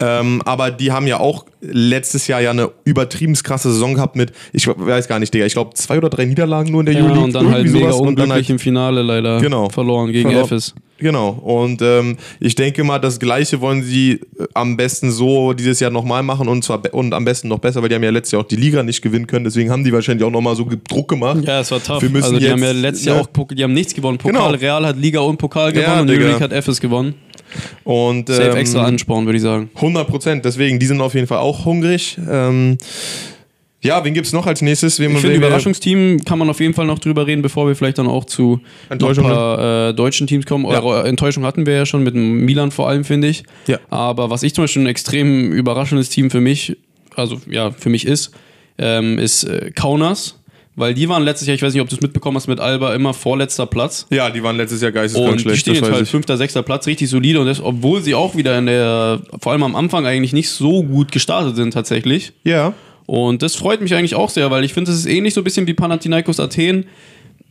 Ähm, aber die haben ja auch letztes Jahr ja eine übertrieben krasse Saison gehabt mit, ich weiß gar nicht, Digga, ich glaube zwei oder drei Niederlagen nur in der Ja, Euroleague. und dann halt mega sowas. Und unglücklich dann halt im Finale leider Genau. verloren gegen Verlor- Efes. Genau. Und ähm, ich denke mal, das Gleiche wollen sie äh, am besten so dieses Jahr nochmal machen und zwar und am besten noch besser, weil die haben ja letztes Jahr auch die Liga nicht gewinnen können. Deswegen haben die wahrscheinlich auch nochmal so Druck gemacht. Ja, es war tough. Wir müssen also die jetzt, haben ja letztes Jahr ne? auch die haben nichts gewonnen. Pokal, Genau. Real hat Liga und Pokal gewonnen Ja, und. Euroleague hat Efes gewonnen. Und Safe ähm, extra Ansporn, würde ich sagen. 100 Prozent. Deswegen, die sind auf jeden Fall auch hungrig. Ähm, ja, wen gibt es noch als nächstes? Wen, Ich finde, Überraschungsteam kann man auf jeden Fall noch drüber reden, bevor wir vielleicht dann auch zu ein paar äh, deutschen Teams kommen. Ja. Eure Enttäuschung hatten wir ja schon mit dem Milan vor allem, finde ich. Ja. Aber was ich zum Beispiel ein extrem überraschendes Team für mich, also ja, für mich ist, ähm, ist äh, Kaunas. Weil die waren letztes Jahr, ich weiß nicht, ob du es mitbekommen hast, mit Alba immer vorletzter Platz. Ja, die waren letztes Jahr geisteskrank Und die schlecht. stehen jetzt halt fünfter, sechster Platz, richtig solide. Und das, obwohl sie auch wieder in der, vor allem am Anfang eigentlich nicht so gut gestartet sind tatsächlich. Ja. Und das freut mich eigentlich auch sehr, weil ich finde, es ist ähnlich so ein bisschen wie Panathinaikos Athen.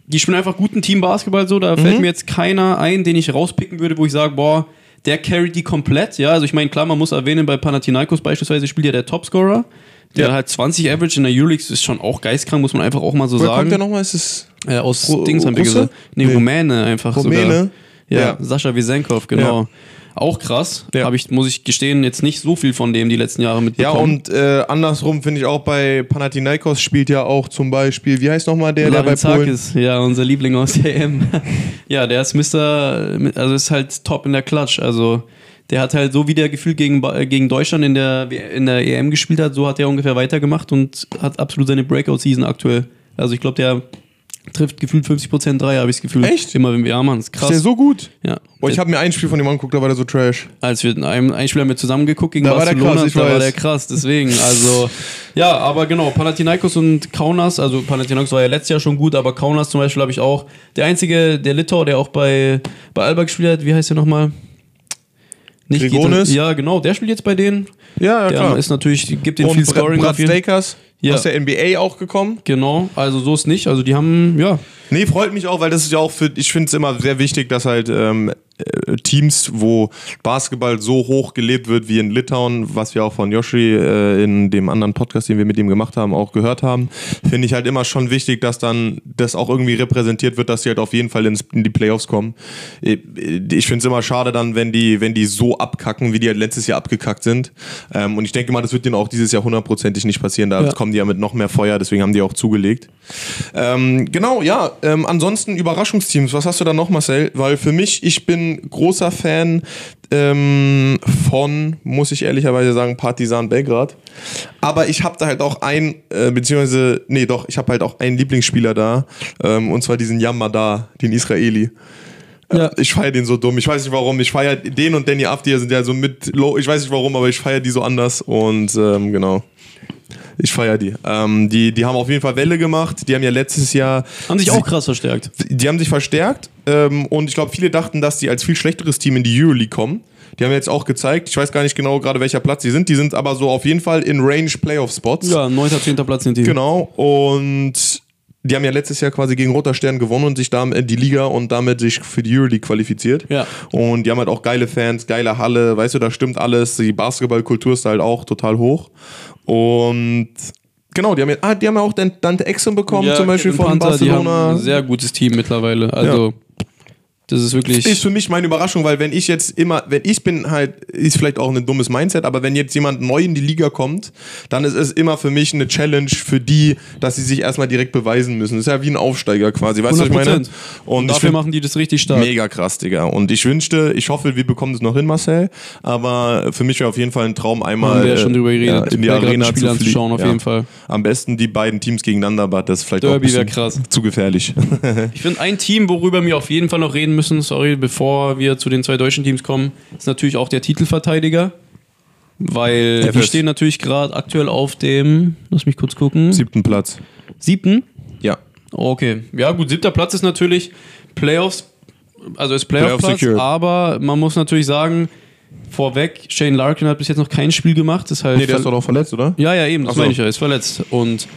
Die spielen einfach guten Team-Basketball so. Da Mhm. fällt mir jetzt keiner ein, den ich rauspicken würde, wo ich sage, boah, der carryt die komplett. Ja, also ich meine, klar, man muss erwähnen, bei Panathinaikos beispielsweise spielt ja der Topscorer. Der Ja. halt 20 Average in der Euroleague ist schon auch geistkrank, muss man einfach auch mal so Woher sagen. kommt der nochmal? Ist es Äh, aus Ru- Dings haben wir gesagt. Nee, Nee. Rumäne einfach Rumäne? sogar. Ja, Ja. Sascha Wisenkov, genau. Ja. Auch krass. Ja. Habe ich, muss ich gestehen, jetzt nicht so viel von dem die letzten Jahre Ja, mitbekommen. und äh, andersrum finde ich auch bei Panathinaikos spielt ja auch zum Beispiel, wie heißt nochmal der, der bei Polen? Larinzakis, ja, unser Liebling aus der EM. ja, der ist Mr., also ist halt top in der Klatsch. Also der hat halt so wie der gefühlt gegen, äh, gegen Deutschland in der, in der EM gespielt hat, so hat er ungefähr weitergemacht und hat absolut seine Breakout-Season aktuell. Also ich glaube, der trifft gefühlt 50% Dreier, habe ich das Gefühl. Echt? Immer wenn wir, ja, Mann, ist krass. Ist der so gut? ja. Boah, ich habe mir ein Spiel von ihm angeguckt, da war der so trash. als wir einen ein Spieler haben wir zusammen geguckt gegen Da war der Barcelona, krass, da war weiß. der krass, deswegen, also, ja, aber genau, Panathinaikos und Kaunas, also Panathinaikos war ja letztes Jahr schon gut, aber Kaunas zum Beispiel habe ich auch, der einzige, der Litau, der auch bei, bei Alba gespielt hat, wie heißt der nochmal? Nicht Grigonis? Gitan- Ja, genau, der spielt jetzt bei denen, Ja, ja der ist natürlich, gibt den viel Scoring Brad jeden Stakers Ja. aus der NBA auch gekommen. Genau, also so ist nicht, also die haben, ja, Nee, freut mich auch, weil das ist ja auch für, ich finde es immer sehr wichtig, dass halt ähm, äh, Teams, wo Basketball so hoch gelebt wird wie in Litauen, was wir auch von Yoshi äh, in dem anderen Podcast, den wir mit ihm gemacht haben, auch gehört haben, finde ich halt immer schon wichtig, dass dann das auch irgendwie repräsentiert wird, dass sie halt auf jeden Fall ins, in die Playoffs kommen. Ich, ich finde es immer schade dann, wenn die, wenn die so abkacken, wie die halt letztes Jahr abgekackt sind. Ähm, und ich denke mal, das wird denen auch dieses Jahr hundertprozentig nicht passieren. Da Ja. kommen die ja mit noch mehr Feuer, deswegen haben die auch zugelegt. Ähm, genau, ja. Ähm, ansonsten Überraschungsteams. Was hast du da noch, Marcel? Weil für mich, ich bin großer Fan ähm, von, muss ich ehrlicherweise sagen, Partisan Belgrad. Aber ich habe da halt auch ein, äh, beziehungsweise, nee, doch, ich habe halt auch einen Lieblingsspieler da. Ähm, und zwar diesen Yamada, den Israeli. Ja. Ich feiere den so dumm. Ich weiß nicht warum. Ich feiere den und Danny Afdia sind ja so mit low. Ich weiß nicht warum, aber ich feiere die so anders. Und ähm, genau. Ich feiere die. Ähm, die. Die haben auf jeden Fall Welle gemacht. Die haben ja letztes Jahr. haben sich auch krass verstärkt. Die haben sich verstärkt. Ähm, und ich glaube, viele dachten, dass die als viel schlechteres Team in die Euroleague kommen. Die haben jetzt auch gezeigt. Ich weiß gar nicht genau gerade, welcher Platz sie sind. Die sind aber so auf jeden Fall in Range Playoff-Spots. Ja, 9. 10. Platz sind die. Genau. Und die haben ja letztes Jahr quasi gegen Roter Stern gewonnen und sich damit die Liga und damit sich für die Euroleague qualifiziert. Ja. Und die haben halt auch geile Fans, geile Halle, weißt du, da stimmt alles. Die Basketballkultur ist halt auch total hoch. Und genau, die haben ja, ah, die haben ja auch Dante Exum bekommen, zum Beispiel von haben Barcelona. sehr gutes Team mittlerweile. Also, das ist wirklich. ist für mich meine Überraschung, weil wenn ich jetzt immer, wenn ich bin halt, ist vielleicht auch ein dummes Mindset, aber wenn jetzt jemand neu in die Liga kommt, dann ist es immer für mich eine Challenge für die, dass sie sich erstmal direkt beweisen müssen. Das ist ja wie ein Aufsteiger quasi, weißt du, was ich meine? 100%. Und Und ich dafür find- machen die das richtig stark. Mega krass, Digga. Und ich wünschte, ich hoffe, wir bekommen das noch hin, Marcel. Aber für mich wäre auf jeden Fall ein Traum, einmal Haben wir ja schon äh, drüber geredet, ja, in die Arena zu anzuschauen, fliegen. auf jeden Fall. Am besten die beiden Teams gegeneinander, aber das ist vielleicht Derby auch zu gefährlich. Ich finde, ein Team, worüber wir auf jeden Fall noch reden müssen, sorry, bevor wir zu den zwei deutschen Teams kommen, ist natürlich auch der Titelverteidiger. Weil die FS. stehen natürlich gerade aktuell auf dem, lass mich kurz gucken, Siebten Platz. siebten. Ja. Okay, ja gut, siebter Platz ist natürlich Playoffs, also ist Playoff Playoff-Platz, secured. aber man muss natürlich sagen, vorweg, Shane Larkin hat bis jetzt noch kein Spiel gemacht, ist halt Nee, der ist doch noch verletzt, oder? Ja, ja, eben, das so. meine ich ja, ist verletzt. Und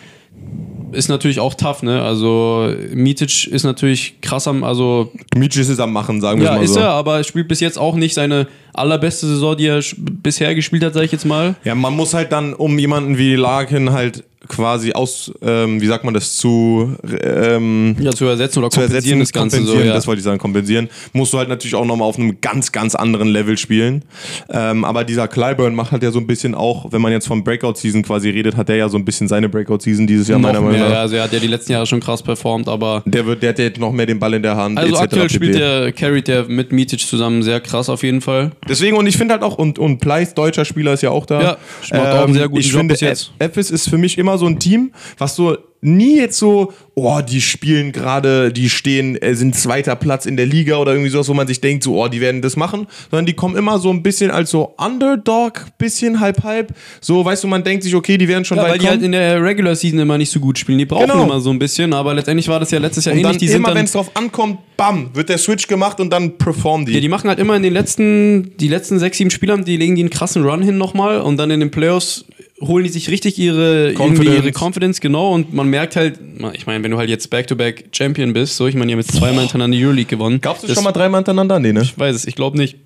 ist natürlich auch tough, ne? Also Mitic ist natürlich krass am, also Mietsch ist es am Machen, sagen wir ja, mal ist so. er, aber er spielt bis jetzt auch nicht seine allerbeste Saison, die er bisher gespielt hat, sag ich jetzt mal. Ja, man muss halt dann, um jemanden wie Larkin halt quasi aus, ähm, wie sagt man das, zu, ähm, Ja, zu ersetzen oder zu kompensieren ersetzen, das Ganze so, kompensieren, ja. das wollte ich sagen, kompensieren, musst du halt natürlich auch nochmal auf einem ganz, ganz anderen Level spielen. Ähm, aber dieser Clyburn macht halt ja so ein bisschen auch, wenn man jetzt vom Breakout-Season quasi redet, hat der ja so ein bisschen seine Breakout-Season dieses Jahr noch meiner Meinung nach. ja, also er hat ja die letzten Jahre schon krass performt, aber Der wird, der hat jetzt noch mehr den Ball in der Hand. also etc. aktuell spielt der, carried der mit Mitic zusammen sehr krass auf jeden Fall. Deswegen, und ich finde halt auch, und, und Pleiss, deutscher Spieler, ist ja auch da. Ja, macht auch einen sehr guten ich Job finde, bis jetzt. Ephes ist für mich immer so ein Team, was so nie jetzt so, oh, die spielen gerade, die stehen, äh, sind zweiter Platz in der Liga oder irgendwie sowas, wo man sich denkt, so, oh, die werden das machen, sondern die kommen immer so ein bisschen als so Underdog, bisschen halb halb. So, weißt du, man denkt sich, okay, die werden schon Ja, weit weil die kommen. halt in der Regular Season immer nicht so gut spielen. Die brauchen Genau. immer so ein bisschen, aber letztendlich war das ja letztes Jahr und ähnlich. Die immer, wenn es drauf ankommt, bam, wird der Switch gemacht und dann performen die. Ja, die machen halt immer in den letzten, die letzten sechs, sieben Spielern, die legen die einen krassen Run hin nochmal und dann in den Playoffs holen die sich richtig ihre Confidence. ihre Confidence, genau, und man merkt halt, ich meine, wenn du halt jetzt Back-to-Back Champion bist, so, ich meine, die haben jetzt zweimal hintereinander die Euroleague gewonnen. Gab's das Das- schon mal dreimal hintereinander? Nee, ne? Ich weiß es, ich glaube nicht.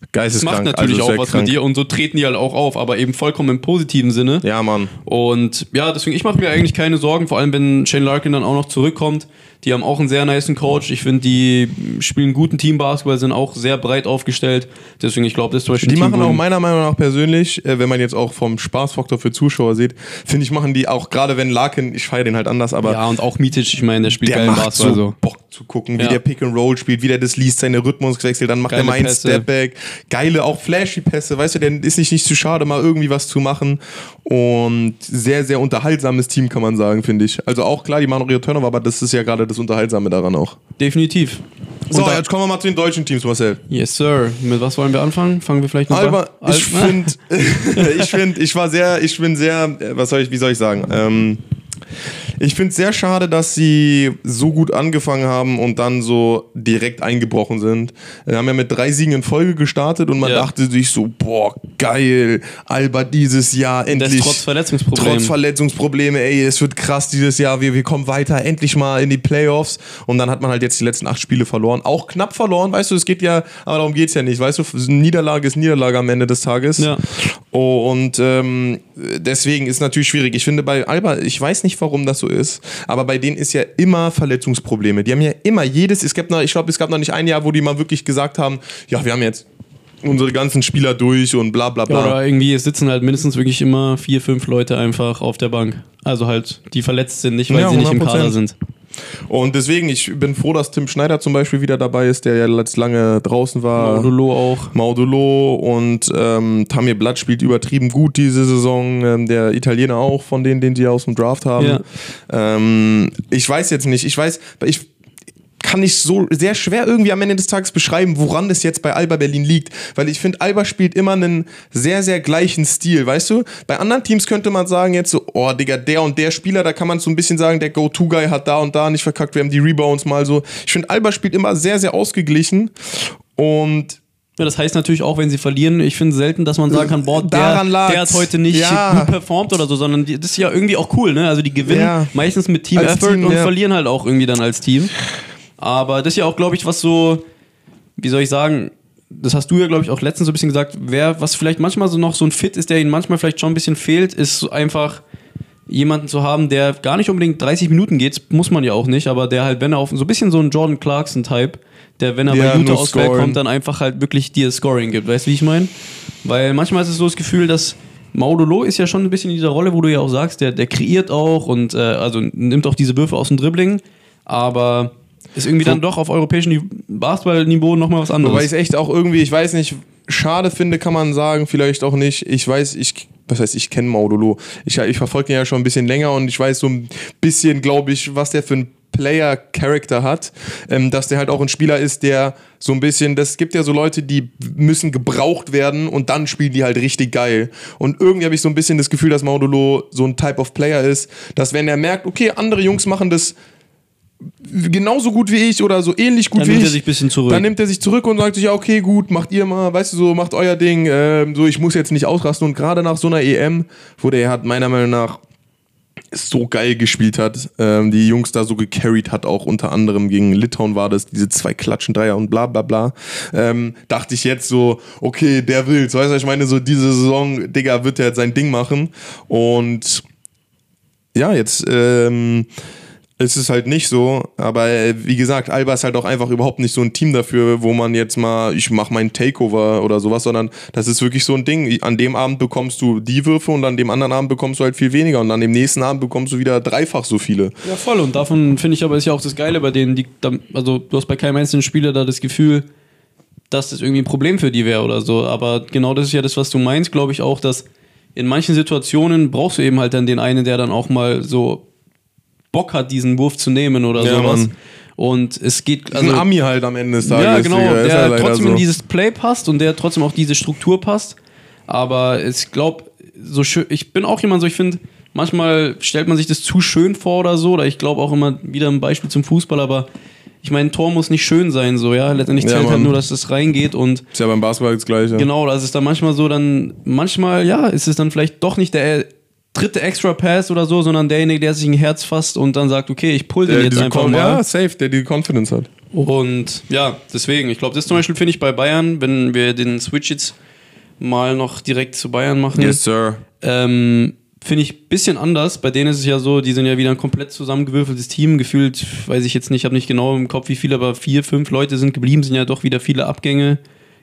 Das Geisteskrank. macht natürlich also auch was krank. mit dir und so treten die halt auch auf, aber eben vollkommen im positiven Sinne. Ja, Mann. Und ja, deswegen, ich mache mir eigentlich keine Sorgen, vor allem wenn Shane Larkin dann auch noch zurückkommt. Die haben auch einen sehr niceen Coach. Ich finde, die spielen guten Teambasketball, sind auch sehr breit aufgestellt. Deswegen, ich glaube, das ist zum Beispiel Die machen auch meiner Meinung nach persönlich, äh, wenn man jetzt auch vom Spaßfaktor für Zuschauer sieht, finde ich, machen die auch, gerade wenn Larkin, ich feiere den halt anders, aber Ja, und auch Mitic, ich meine, der spielt der geilen Basketball. so So. Bock zu gucken, wie Ja. der Pick and Roll spielt, wie der das liest, seine Rhythmuswechsel, dann macht Geile er mal einen Pässe. Stepback, geile, auch flashy Pässe, weißt du, der ist nicht, nicht zu schade, mal irgendwie was zu machen und sehr, sehr unterhaltsames Team, kann man sagen, finde ich. Also auch klar, die machen auch ihre Turnover, aber das ist ja gerade das Unterhaltsame daran auch. Definitiv. So, da- jetzt kommen wir mal zu den deutschen Teams, Marcel. Yes, Sir. Mit was wollen wir anfangen? Fangen wir vielleicht noch Alba, an? ich finde, ich finde, ich war sehr, ich bin sehr, äh, was soll ich, wie soll ich sagen? Ähm, ich finde es sehr schade, dass sie so gut angefangen haben und dann so direkt eingebrochen sind. Wir haben ja mit drei Siegen in Folge gestartet und man Ja. dachte sich so, boah, geil, Alba dieses Jahr Das endlich. trotz Verletzungsproblemen. Trotz Verletzungsprobleme, ey, es wird krass dieses Jahr, wir, wir kommen weiter, endlich mal in die Playoffs. Und dann hat man halt jetzt die letzten acht Spiele verloren. Auch knapp verloren, weißt du, es geht ja, aber darum geht es ja nicht, weißt du, Niederlage ist Niederlage am Ende des Tages. Ja. Oh, und ähm, deswegen ist natürlich schwierig. Ich finde bei Alba, ich weiß nicht, warum das so ist, aber bei denen ist ja immer Verletzungsprobleme. Die haben ja immer jedes, es gab noch, ich glaube, es gab noch nicht ein Jahr, wo die mal wirklich gesagt haben, ja, wir haben jetzt unsere ganzen Spieler durch und bla bla Ja, bla. oder irgendwie sitzen halt mindestens wirklich immer vier, fünf Leute einfach auf der Bank. Also halt, die verletzt sind, nicht weil Ja, sie nicht im 100%. Kader sind. Und deswegen, ich bin froh, dass Tim Schneider zum Beispiel wieder dabei ist, der ja letzt lange draußen war. Maudolo auch. Maudolo und ähm, Tamir Blatt spielt übertrieben gut diese Saison. Ähm, der Italiener auch, von denen, den sie aus dem Draft haben. Ja. Ähm, ich weiß jetzt nicht. Ich weiß, ich kann ich so sehr schwer irgendwie am Ende des Tages beschreiben, woran das jetzt bei Alba Berlin liegt. Weil ich finde, Alba spielt immer einen sehr, sehr gleichen Stil, weißt du? Bei anderen Teams könnte man sagen jetzt so, oh Digga, der und der Spieler, da kann man so ein bisschen sagen, der Go-To-Guy hat da und da nicht verkackt, wir haben die Rebounds mal so. Ich finde, Alba spielt immer sehr, sehr ausgeglichen und Ja, das heißt natürlich auch, wenn sie verlieren, ich finde selten, dass man sagen kann, boah, der, der hat heute nicht Ja. gut performt oder so, sondern die, das ist ja irgendwie auch cool, ne? Also die gewinnen Ja. meistens mit Team Als Effort Team, und ja. verlieren halt auch irgendwie dann als Team. Aber das ist ja auch, glaube ich, was so, wie soll ich sagen, das hast du ja, glaube ich, auch letztens so ein bisschen gesagt, wer, was vielleicht manchmal so noch so ein Fit ist, der ihnen manchmal vielleicht schon ein bisschen fehlt, ist so einfach jemanden zu haben, der gar nicht unbedingt 30 Minuten geht, muss man ja auch nicht, aber der halt, wenn er auf so ein bisschen so ein Jordan Clarkson-Type, der, wenn er Ja, bei Utah nur aus Werk scoren. kommt, dann einfach halt wirklich dir Scoring gibt. Weißt du, wie ich meine? Weil manchmal ist es so das Gefühl, dass Maudolo ist ja schon ein bisschen in dieser Rolle, wo du ja auch sagst, der, der kreiert auch und äh, also nimmt auch diese Würfe aus dem Dribbling, aber ist irgendwie dann doch auf europäischem Ni- Basketballniveau nochmal was anderes. Wobei ich es echt auch irgendwie, ich weiß nicht, schade finde, kann man sagen, vielleicht auch nicht. Ich weiß, ich, was heißt, ich kenne Maudolo. Ich, ich verfolge ihn ja schon ein bisschen länger und ich weiß so ein bisschen, glaube ich, was der für ein Player-Character hat, ähm, dass der halt auch ein Spieler ist, der so ein bisschen, das gibt ja so Leute, die müssen gebraucht werden und dann spielen die halt richtig geil. Und irgendwie habe ich so ein bisschen das Gefühl, dass Maudolo so ein Type of Player ist, dass wenn er merkt, okay, andere Jungs machen das genauso gut wie ich oder so ähnlich gut Dann wie nimmt ich. er sich ein bisschen zurück. Dann nimmt er sich zurück und sagt sich, ja, okay, gut, macht ihr mal, weißt du, so, macht euer Ding, ähm, so, ich muss jetzt nicht ausrasten. Und gerade nach so einer EM, wo der hat meiner Meinung nach so geil gespielt hat, ähm, die Jungs da so gecarried hat, auch unter anderem gegen Litauen war das, diese zwei Klatschen, Dreier und bla bla bla, ähm, dachte ich jetzt so, okay, der will's, weißt du, ich meine, so diese Saison, Digga, wird er jetzt sein Ding machen und ja, jetzt ähm, ist es halt nicht so, aber äh, wie gesagt, Alba ist halt auch einfach überhaupt nicht so ein Team dafür, wo man jetzt mal, ich mach meinen Takeover oder sowas, sondern das ist wirklich so ein Ding. An dem Abend bekommst du die Würfe und an dem anderen Abend bekommst du halt viel weniger und an dem nächsten Abend bekommst du wieder dreifach so viele. Ja, voll. Und davon finde ich aber ist ja auch das Geile bei denen. Die, also, du hast bei keinem einzelnen Spieler da das Gefühl, dass das irgendwie ein Problem für die wäre oder so. Aber genau das ist ja das, was du meinst, glaube ich auch, dass in manchen Situationen brauchst du eben halt dann den einen, der dann auch mal so Bock hat, diesen Wurf zu nehmen oder Ja, sowas. Mann. Und es geht. Also, ein Ami halt am Ende des Tages. Ja, genau, ja der leider trotzdem so. in dieses Play passt und der trotzdem auch diese Struktur passt. Aber ich glaube, so schön, ich bin auch jemand so, ich finde, manchmal stellt man sich das zu schön vor oder so, oder ich glaube auch immer wieder ein Beispiel zum Fußball, aber ich meine, ein Tor muss nicht schön sein, so, ja. Letztendlich Ja, zählt halt Mann. nur, dass es reingeht und Ist ja beim Basketball das Gleiche. Genau, das ist dann manchmal so, dann manchmal, ja, ist es dann vielleicht doch nicht der dritte Extra Pass oder so, sondern derjenige, der sich ein Herz fasst und dann sagt, okay, ich pull den Der jetzt einfach Con- mal. Ja, safe, der die Confidence hat. Und ja, deswegen, ich glaube, das zum Beispiel finde ich bei Bayern, wenn wir den Switch jetzt mal noch direkt zu Bayern machen, sir. ähm, finde ich ein bisschen anders. Bei denen ist es ja so, die sind ja wieder ein komplett zusammengewürfeltes Team. Gefühlt, weiß ich jetzt nicht, habe nicht genau im Kopf, wie viele, aber vier, fünf Leute sind geblieben, sind ja doch wieder viele Abgänge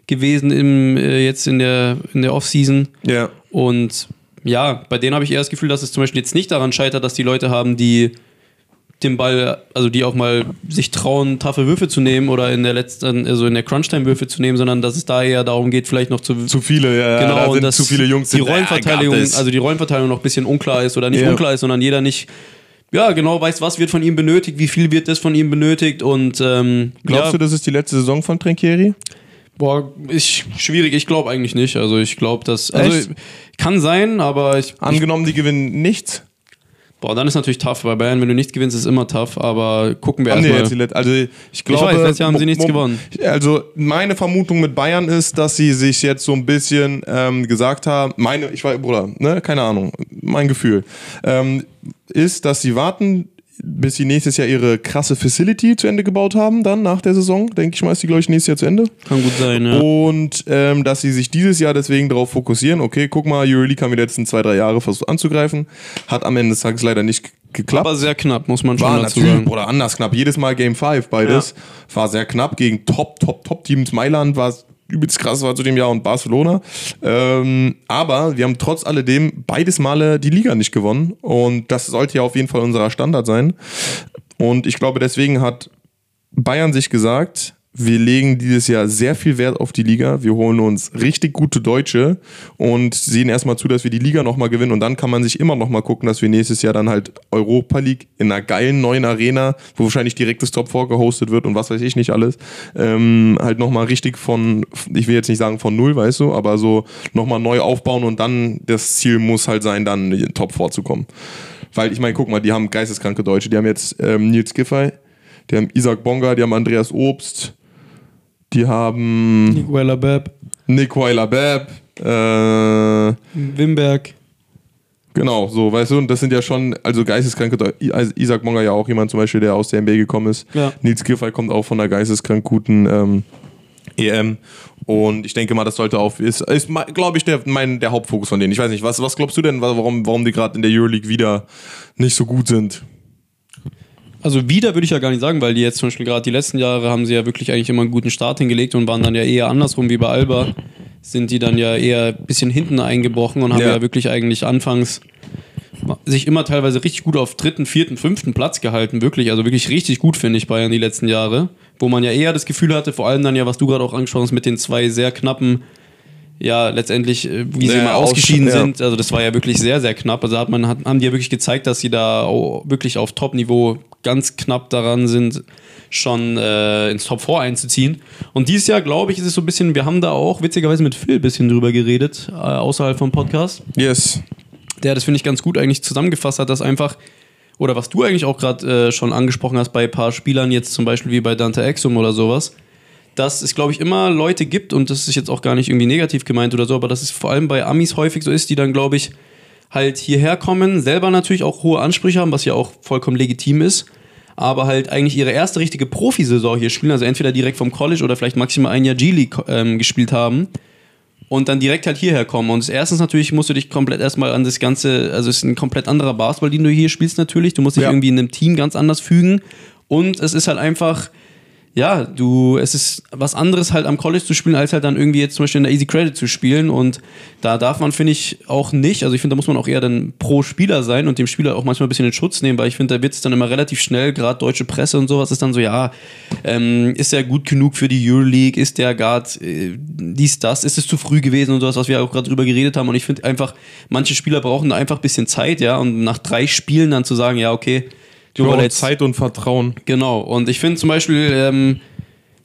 gewesen im, äh, jetzt in der, in der Offseason. Ja. Und ja, bei denen habe ich eher das Gefühl, dass es zum Beispiel jetzt nicht daran scheitert, dass die Leute haben, die den Ball, also die auch mal sich trauen, taffe Würfe zu nehmen oder in der letzten, also in der Crunch-Time Würfe zu nehmen, sondern dass es da eher darum geht, vielleicht noch zu, Zu viele, ja. genau, da und dass zu viele Jungs die sind, Rollenverteilung, also die Rollenverteilung noch ein bisschen unklar ist oder nicht Ja. unklar ist, sondern jeder nicht ja, genau weiß, was wird von ihm benötigt, wie viel wird das von ihm benötigt und ähm, Glaubst ja, du, das ist die letzte Saison von Trinkieri? Boah, ist schwierig, ich glaube eigentlich nicht. Also ich glaube, dass also Echt? kann sein, aber ich, ich Angenommen, die gewinnen nichts. boah, dann ist natürlich tough, bei Bayern, wenn du nicht gewinnst, ist immer tough, aber gucken wir Haben erstmal. also ich glaube, weiß, letztes Jahr haben sie nichts gewonnen. Also meine Vermutung mit Bayern ist, dass sie sich jetzt so ein bisschen ähm, gesagt haben, meine, ich war, Bruder, ne, keine Ahnung, mein Gefühl, ähm, ist, dass sie warten, bis sie nächstes Jahr ihre krasse Facility zu Ende gebaut haben, dann nach der Saison, denke ich mal, ist die, glaube ich, nächstes Jahr zu Ende. Kann gut sein, ja. Und ähm, dass sie sich dieses Jahr deswegen darauf fokussieren, okay, guck mal, Euroleague haben wir die letzten zwei, drei Jahre versucht anzugreifen, hat am Ende des Tages leider nicht geklappt. Aber sehr knapp, muss man schon War dazu natürlich, sagen. oder anders knapp. Jedes Mal Game 5, beides. War sehr knapp gegen Top, Top, Top Teams. Mailand war übelst krass, war zu dem Jahr und Barcelona. Ähm, aber wir haben trotz alledem beides Male die Liga nicht gewonnen. Und das sollte ja auf jeden Fall unser Standard sein. Und ich glaube, deswegen hat Bayern sich gesagt, wir legen dieses Jahr sehr viel Wert auf die Liga. Wir holen uns richtig gute Deutsche und sehen erstmal zu, dass wir die Liga nochmal gewinnen. Und dann kann man sich immer nochmal gucken, dass wir nächstes Jahr dann halt Europa League in einer geilen neuen Arena, wo wahrscheinlich direkt das Top 4 gehostet wird und was weiß ich nicht alles, ähm, halt nochmal richtig von, ich will jetzt nicht sagen von null, weißt du, aber so nochmal neu aufbauen und dann das Ziel muss halt sein, dann in den Top 4 zu kommen. Weil ich meine, guck mal, die haben geisteskranke Deutsche. Die haben jetzt ähm, Nils Giffey, die haben Isaac Bonga, die haben Andreas Obst, die haben Niguela Beb, Nick Weiler-Bepp, äh, Wimberg. genau, so, weißt du, und das sind ja schon, also geisteskranke also Isaac Bonga ja auch jemand zum Beispiel, der aus der NBA gekommen ist. Ja. Nils Giffey kommt auch von einer geisteskrank guten ähm, EM. Und ich denke mal, das sollte auch, ist, ist glaube ich, der, mein, der Hauptfokus von denen. Ich weiß nicht, was, was glaubst du denn, warum, warum die gerade in der Euroleague wieder nicht so gut sind? Also wieder würde ich ja gar nicht sagen, weil die jetzt zum Beispiel gerade die letzten Jahre haben sie ja wirklich eigentlich immer einen guten Start hingelegt und waren dann ja eher andersrum wie bei Alba. Sind die dann ja eher ein bisschen hinten eingebrochen und haben Ja. ja, wirklich eigentlich anfangs sich immer teilweise richtig gut auf dritten, vierten, fünften Platz gehalten, wirklich. Also wirklich richtig gut, finde ich, Bayern die letzten Jahre. Wo man ja eher das Gefühl hatte, vor allem dann ja, was du gerade auch angesprochen hast, mit den zwei sehr knappen, ja, letztendlich, äh, wie sie Ja, mal aus- ausgeschieden ja. sind. Also das war ja wirklich sehr, sehr knapp. Also hat man, hat, haben die ja wirklich gezeigt, dass sie da wirklich auf Top-Niveau ganz knapp daran sind, schon äh, ins Top 4 einzuziehen. Und dieses Jahr, glaube ich, ist es so ein bisschen, wir haben da auch witzigerweise mit Phil ein bisschen drüber geredet, äh, außerhalb vom Podcast Yes. der das finde ich ganz gut eigentlich zusammengefasst hat, dass einfach, oder was du eigentlich auch gerade äh, schon angesprochen hast bei ein paar Spielern, jetzt zum Beispiel wie bei Dante Exum oder sowas, dass es, glaube ich, immer Leute gibt, und das ist jetzt auch gar nicht irgendwie negativ gemeint oder so, aber dass es vor allem bei Amis häufig so ist, die dann, glaube ich, halt hierher kommen, selber natürlich auch hohe Ansprüche haben, was ja auch vollkommen legitim ist, aber halt eigentlich ihre erste richtige Profisaison hier spielen, also entweder direkt vom College oder vielleicht maximal ein Jahr G-League ähm, gespielt haben und dann direkt halt hierher kommen. Und erstens natürlich musst du dich komplett erstmal an das Ganze, also es ist ein komplett anderer Basketball, den du hier spielst natürlich. Du musst dich Ja. irgendwie in einem Team ganz anders fügen. Und es ist halt einfach, ja, du, es ist was anderes halt am College zu spielen, als halt dann irgendwie jetzt zum Beispiel in der Easy Credit zu spielen. Und da darf man, finde ich, auch nicht, also ich finde, da muss man auch eher dann pro Spieler sein und dem Spieler auch manchmal ein bisschen in Schutz nehmen, weil ich finde, da wird es dann immer relativ schnell, gerade deutsche Presse und sowas ist dann so, ja, ähm, ist der gut genug für die Euroleague, ist der Guard äh, dies, das, ist es zu früh gewesen und sowas, was wir auch gerade drüber geredet haben. Und ich finde einfach, manche Spieler brauchen da einfach ein bisschen Zeit, ja, und nach drei Spielen dann zu sagen, ja, okay, und jetzt Zeit und Vertrauen. Genau, und ich finde zum Beispiel, ähm,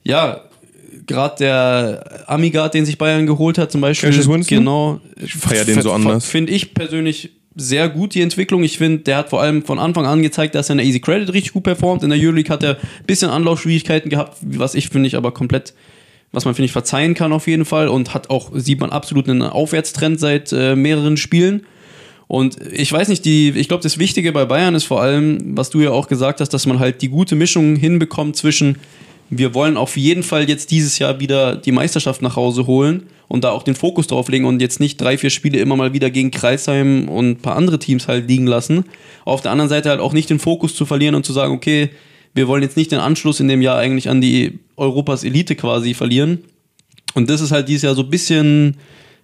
ja, gerade der Amigard, den sich Bayern geholt hat, zum Beispiel. Cassius Winston? Genau. Ich feier den so anders. Finde ich persönlich sehr gut, die Entwicklung. Ich finde, der hat vor allem von Anfang an gezeigt, dass er in der Easy Credit richtig gut performt. In der Euroleague hat er ein bisschen Anlaufschwierigkeiten gehabt, was ich finde ich aber komplett, was man finde ich verzeihen kann auf jeden Fall und hat auch, sieht man absolut einen Aufwärtstrend seit äh, mehreren Spielen. Und ich weiß nicht, die, ich glaube, das Wichtige bei Bayern ist vor allem, was du ja auch gesagt hast, dass man halt die gute Mischung hinbekommt zwischen wir wollen auf jeden Fall jetzt dieses Jahr wieder die Meisterschaft nach Hause holen und da auch den Fokus drauf legen und jetzt nicht drei, vier Spiele immer mal wieder gegen Kreisheim und ein paar andere Teams halt liegen lassen. Auf der anderen Seite halt auch nicht den Fokus zu verlieren und zu sagen, okay, wir wollen jetzt nicht den Anschluss in dem Jahr eigentlich an die Europas Elite quasi verlieren. Und das ist halt dieses Jahr so ein bisschen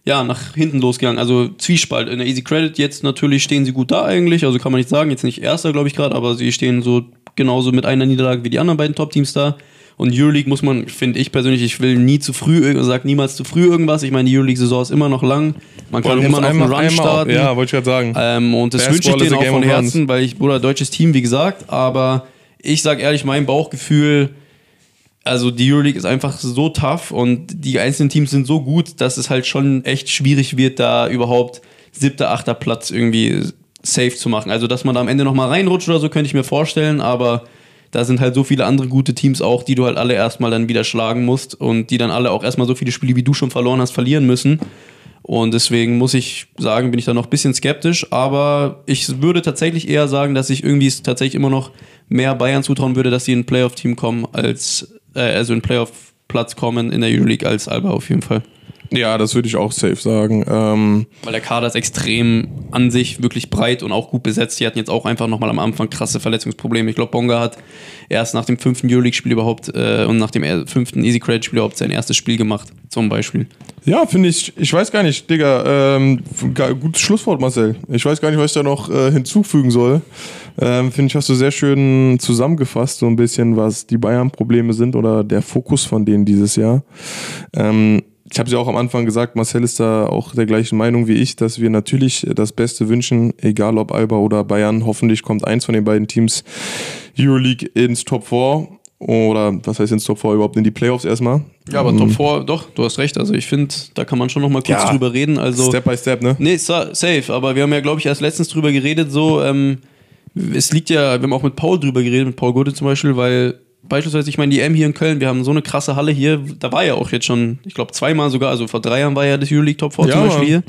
ja, nach hinten losgegangen. Also Zwiespalt in der Easy Credit. Jetzt natürlich stehen sie gut da eigentlich. Also kann man nicht sagen, jetzt nicht erster, glaube ich gerade, aber sie stehen so genauso mit einer Niederlage wie die anderen beiden Top-Teams da. Und Euroleague muss man, finde ich persönlich, ich will nie zu früh, sag niemals zu früh irgendwas. Ich meine, die Euroleague-Saison ist immer noch lang. Man kann immer noch einen Run starten. Ja, wollte ich gerade sagen. Ähm, und das wünsche ich denen auch von Herzen, weil ich, Bruder, deutsches Team, wie gesagt. Aber ich sag ehrlich, mein Bauchgefühl, also die Euroleague ist einfach so tough und die einzelnen Teams sind so gut, dass es halt schon echt schwierig wird, da überhaupt siebter, achter Platz irgendwie safe zu machen. Also, dass man da am Ende nochmal reinrutscht oder so, könnte ich mir vorstellen, aber da sind halt so viele andere gute Teams auch, die du halt alle erstmal dann wieder schlagen musst und die dann alle auch erstmal so viele Spiele, wie du schon verloren hast, verlieren müssen. Und deswegen muss ich sagen, bin ich da noch ein bisschen skeptisch, aber ich würde tatsächlich eher sagen, dass ich irgendwie tatsächlich immer noch mehr Bayern zutrauen würde, dass sie in ein Playoff-Team kommen, als äh, also in Playoff-Platz kommen in der Euroleague als Alba auf jeden Fall. Ja, das würde ich auch safe sagen. Ähm Weil der Kader ist extrem an sich wirklich breit und auch gut besetzt. Die hatten jetzt auch einfach nochmal am Anfang krasse Verletzungsprobleme. Ich glaube, Bonga hat erst nach dem fünften Euroleague-Spiel überhaupt äh, und nach dem fünften Easy Credit-Spiel überhaupt sein erstes Spiel gemacht, zum Beispiel. Ja, finde ich, ich weiß gar nicht, Digga, ähm, gutes Schlusswort, Marcel. Ich weiß gar nicht, was ich da noch äh, hinzufügen soll. Ähm, finde ich, hast du sehr schön zusammengefasst, so ein bisschen, was die Bayern-Probleme sind oder der Fokus von denen dieses Jahr. Ähm, ich habe es ja auch am Anfang gesagt, Marcel ist da auch der gleichen Meinung wie ich, dass wir natürlich das Beste wünschen, egal ob Alba oder Bayern. Hoffentlich kommt eins von den beiden Teams Euroleague ins Top 4 oder was heißt ins Top 4 überhaupt in die Playoffs erstmal. Ja, aber Top 4, mhm. doch, du hast recht. Also ich finde, da kann man schon noch mal kurz ja, drüber reden. Also, Step by Step, ne? Nee, safe. Aber wir haben ja, glaube ich, erst letztens drüber geredet, so, ähm, es liegt ja, wir haben auch mit Paul drüber geredet, mit Paul Gute zum Beispiel, weil beispielsweise, ich meine, die M hier in Köln, wir haben so eine krasse Halle hier, da war ja auch jetzt schon, ich glaube, zweimal sogar, also vor drei Jahren war ja das Euroleague Top 4 ja, zum Beispiel hier.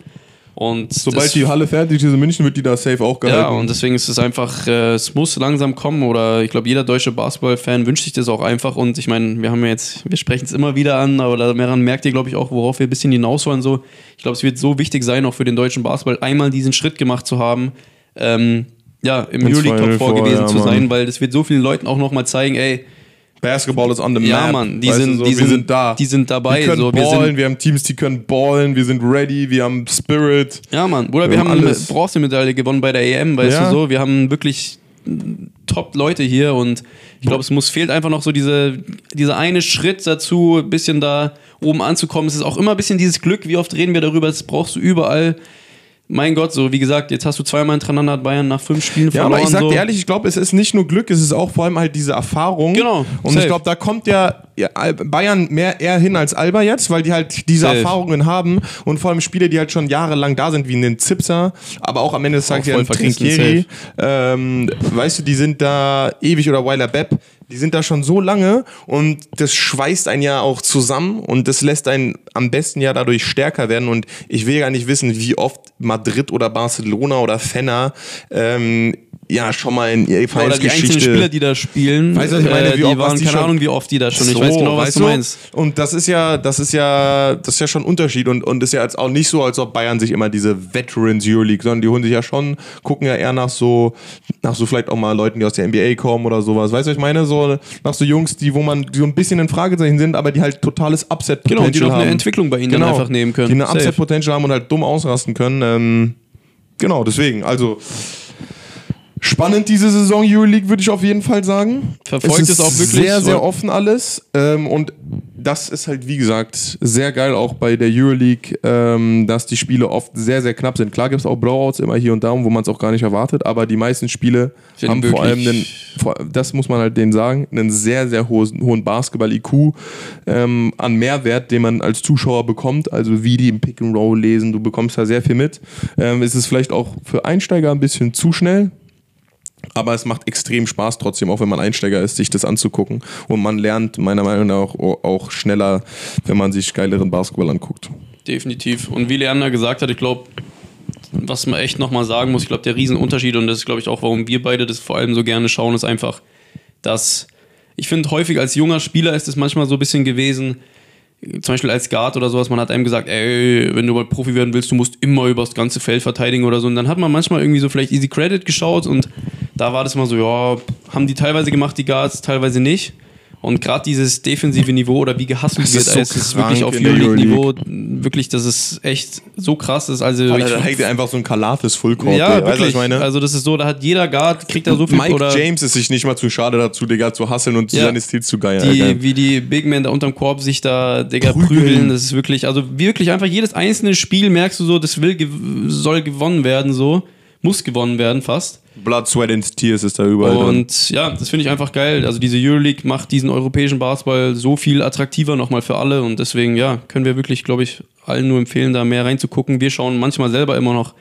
Und Sobald die Halle fertig ist in München, wird die da safe auch gehalten. Ja, und deswegen ist es einfach, äh, es muss langsam kommen oder ich glaube, jeder deutsche Basketball-Fan wünscht sich das auch einfach. Und ich meine, wir haben ja jetzt, wir sprechen es immer wieder an, aber daran merkt ihr, glaube ich, auch, worauf wir ein bisschen hinaus wollen. So. Ich glaube, es wird so wichtig sein, auch für den deutschen Basketball, einmal diesen Schritt gemacht zu haben, ähm, ja, im Euroleague Top 4 gewesen ja, zu sein, weil das wird so vielen Leuten auch nochmal zeigen, ey, Basketball ist on the map. Ja, Mann, die, sind, so, die, sind, sind, da. Die sind dabei. Wir können so, ballen, wir, sind, wir, haben Teams, die können ballen, wir sind ready, wir haben Spirit. Ja, Mann. Oder wir, wir haben eine Bronzemedaille gewonnen bei der EM, weißt ja. du so. Wir haben wirklich Top-Leute hier und ich glaube, es muss fehlt einfach noch so diese, dieser eine Schritt dazu, ein bisschen da oben anzukommen. Es ist auch immer ein bisschen dieses Glück, wie oft reden wir darüber, das brauchst du überall mein Gott, so wie gesagt, jetzt hast du zweimal hintereinander Bayern nach fünf Spielen verloren. Ja, aber ich sag so. dir ehrlich, ich glaube, es ist nicht nur Glück, es ist auch vor allem halt diese Erfahrung. Genau. Und safe. ich glaube, da kommt ja Bayern mehr eher hin als Alba jetzt, weil die halt diese safe. Erfahrungen haben und vor allem Spiele, die halt schon jahrelang da sind, wie in Zipser, aber auch am Ende des Tages ja ein Trinkieri. Ähm, weißt du, die sind da ewig oder Weiler Bepp die sind da schon so lange und das schweißt einen ja auch zusammen und das lässt einen am besten ja dadurch stärker werden. Und ich will gar nicht wissen, wie oft Madrid oder Barcelona oder Fenner ähm, ja schon mal in ihrer Vereinsgeschichte. Oder die einzelnen Spieler, die da spielen, weißt du, ich meine, wie äh, oft, waren, keine Ahnung, wie oft die da schon. So, ich weiß genau, was du meinst. Und das ist ja, das ist ja, das ist ja schon ein Unterschied und und ist ja jetzt auch nicht so, als ob Bayern sich immer diese Veterans Euroleague, sondern die holen sich ja schon, gucken ja eher nach so, nach so vielleicht auch mal Leuten, die aus der NBA kommen oder sowas. Weißt du, was ich meine? So nach so Jungs, die wo man die so ein bisschen in Fragezeichen sind, aber die halt totales Upset Potential haben. Genau, die noch eine Entwicklung bei ihnen genau, dann einfach nehmen können. Die eine Upset Potential haben und halt dumm ausrasten können. Ähm, genau, deswegen. Also Spannend diese Saison Euroleague, würde ich auf jeden Fall sagen. Verfolgt es, ist es auch wirklich. Sehr, sehr offen alles. Ähm, und das ist halt, wie gesagt, sehr geil auch bei der Euroleague, ähm, dass die Spiele oft sehr, sehr knapp sind. Klar gibt es auch Blowouts immer hier und da, wo man es auch gar nicht erwartet, aber die meisten Spiele haben vor allem, einen, das muss man halt denen sagen, einen sehr, sehr hohen, Basketball-IQ ähm, an Mehrwert, den man als Zuschauer bekommt. Also wie die im Pick and Roll lesen, du bekommst da sehr viel mit. Ähm, es ist vielleicht auch für Einsteiger ein bisschen zu schnell aber es macht extrem Spaß trotzdem, auch wenn man Einsteiger ist, sich das anzugucken. Und man lernt meiner Meinung nach auch, schneller, wenn man sich geileren Basketball anguckt. Definitiv. Und wie Leander gesagt hat, ich glaube, was man echt nochmal sagen muss, ich glaube, der Riesenunterschied, und das ist, glaube ich, auch, warum wir beide das vor allem so gerne schauen, ist einfach, dass ich finde häufig als junger Spieler ist es manchmal so ein bisschen gewesen, zum Beispiel als Guard oder sowas, man hat einem gesagt, ey, wenn du mal Profi werden willst, du musst immer über das ganze Feld verteidigen oder so. Und dann hat man manchmal irgendwie so vielleicht Easy Credit geschaut und da war das mal so, ja, haben die teilweise gemacht, die Guards, teilweise nicht. Und gerade dieses defensive Niveau oder wie gehasselt Das wird, ist so es ist krank wirklich auf Euroleague-Niveau, wirklich, das ist echt so krass. Ist also Alter, da ich, hängt dir einfach so ein Kalafis Fullcourt. ja, ey. Weißt du, was wirklich. ich meine? Also das ist so, da hat jeder Guard, kriegt da so viel Mike oder James ist sich nicht mal zu schade dazu, Digga, zu hasseln und Ja. seine Stil zu geil. die, Alter. wie die Big Men da unterm Korb sich da, Digga, Prügeln. prügeln. Das ist wirklich, also wirklich einfach jedes einzelne Spiel merkst du so, das will, gew- soll gewonnen werden, so. Muss gewonnen werden fast. Blood, Sweat and Tears ist da überall drin. Und ja, das finde ich einfach geil. Also diese Euroleague macht diesen europäischen Basketball so viel attraktiver nochmal für alle und deswegen, ja, können wir wirklich, glaube ich, allen nur empfehlen, da mehr reinzugucken. Wir schauen manchmal selber immer noch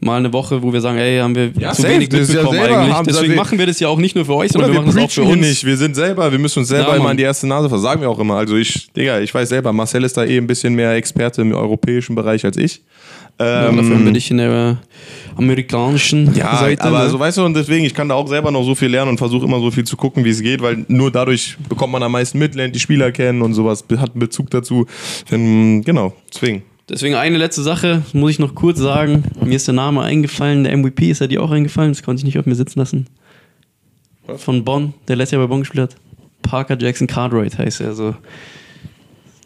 mal eine Woche, wo wir sagen, ey, haben wir Ja, zu safe. wenig ja mitbekommen selber, eigentlich. Deswegen wir- machen wir das ja auch nicht nur für euch, sondern wir wir machen das auch für uns. nicht. Wir sind selber, wir müssen uns selber Ja, immer in die erste Nase fassen. Sagen wir auch immer. Also ich, Digga, ich weiß selber, Marcel ist da eh ein bisschen mehr Experte im europäischen Bereich als ich. Ja, Ähm, dafür haben wir dich in der amerikanischen Ja, Seite. aber ne? so weißt du, und deswegen, ich kann da auch selber noch so viel lernen und versuche immer so viel zu gucken, wie es geht, weil nur dadurch bekommt man am meisten mit, lernt die Spieler kennen und sowas, hat einen Bezug dazu. Denn, genau, deswegen. Deswegen eine letzte Sache, muss ich noch kurz sagen. Mir ist der Name eingefallen, der MVP ist ja dir auch eingefallen, das konnte ich nicht auf mir sitzen lassen. Von Bonn, der letztes Jahr bei Bonn gespielt hat. Parker Jackson Cartwright heißt er, also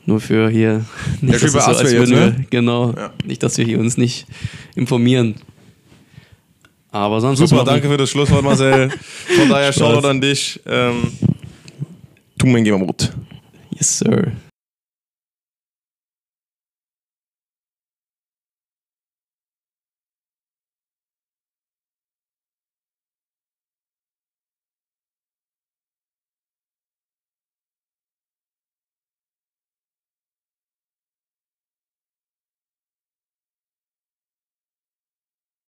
nur für hier nicht, spielt dass es so, als jetzt, würden ne? wir, genau, Ja. nicht, dass wir hier uns nicht informieren. Aber sonst was Super, danke für das Schlusswort, Marcel. Von daher. Shoutout an dich. Ähm, tu mein Gamut. Yes, sir.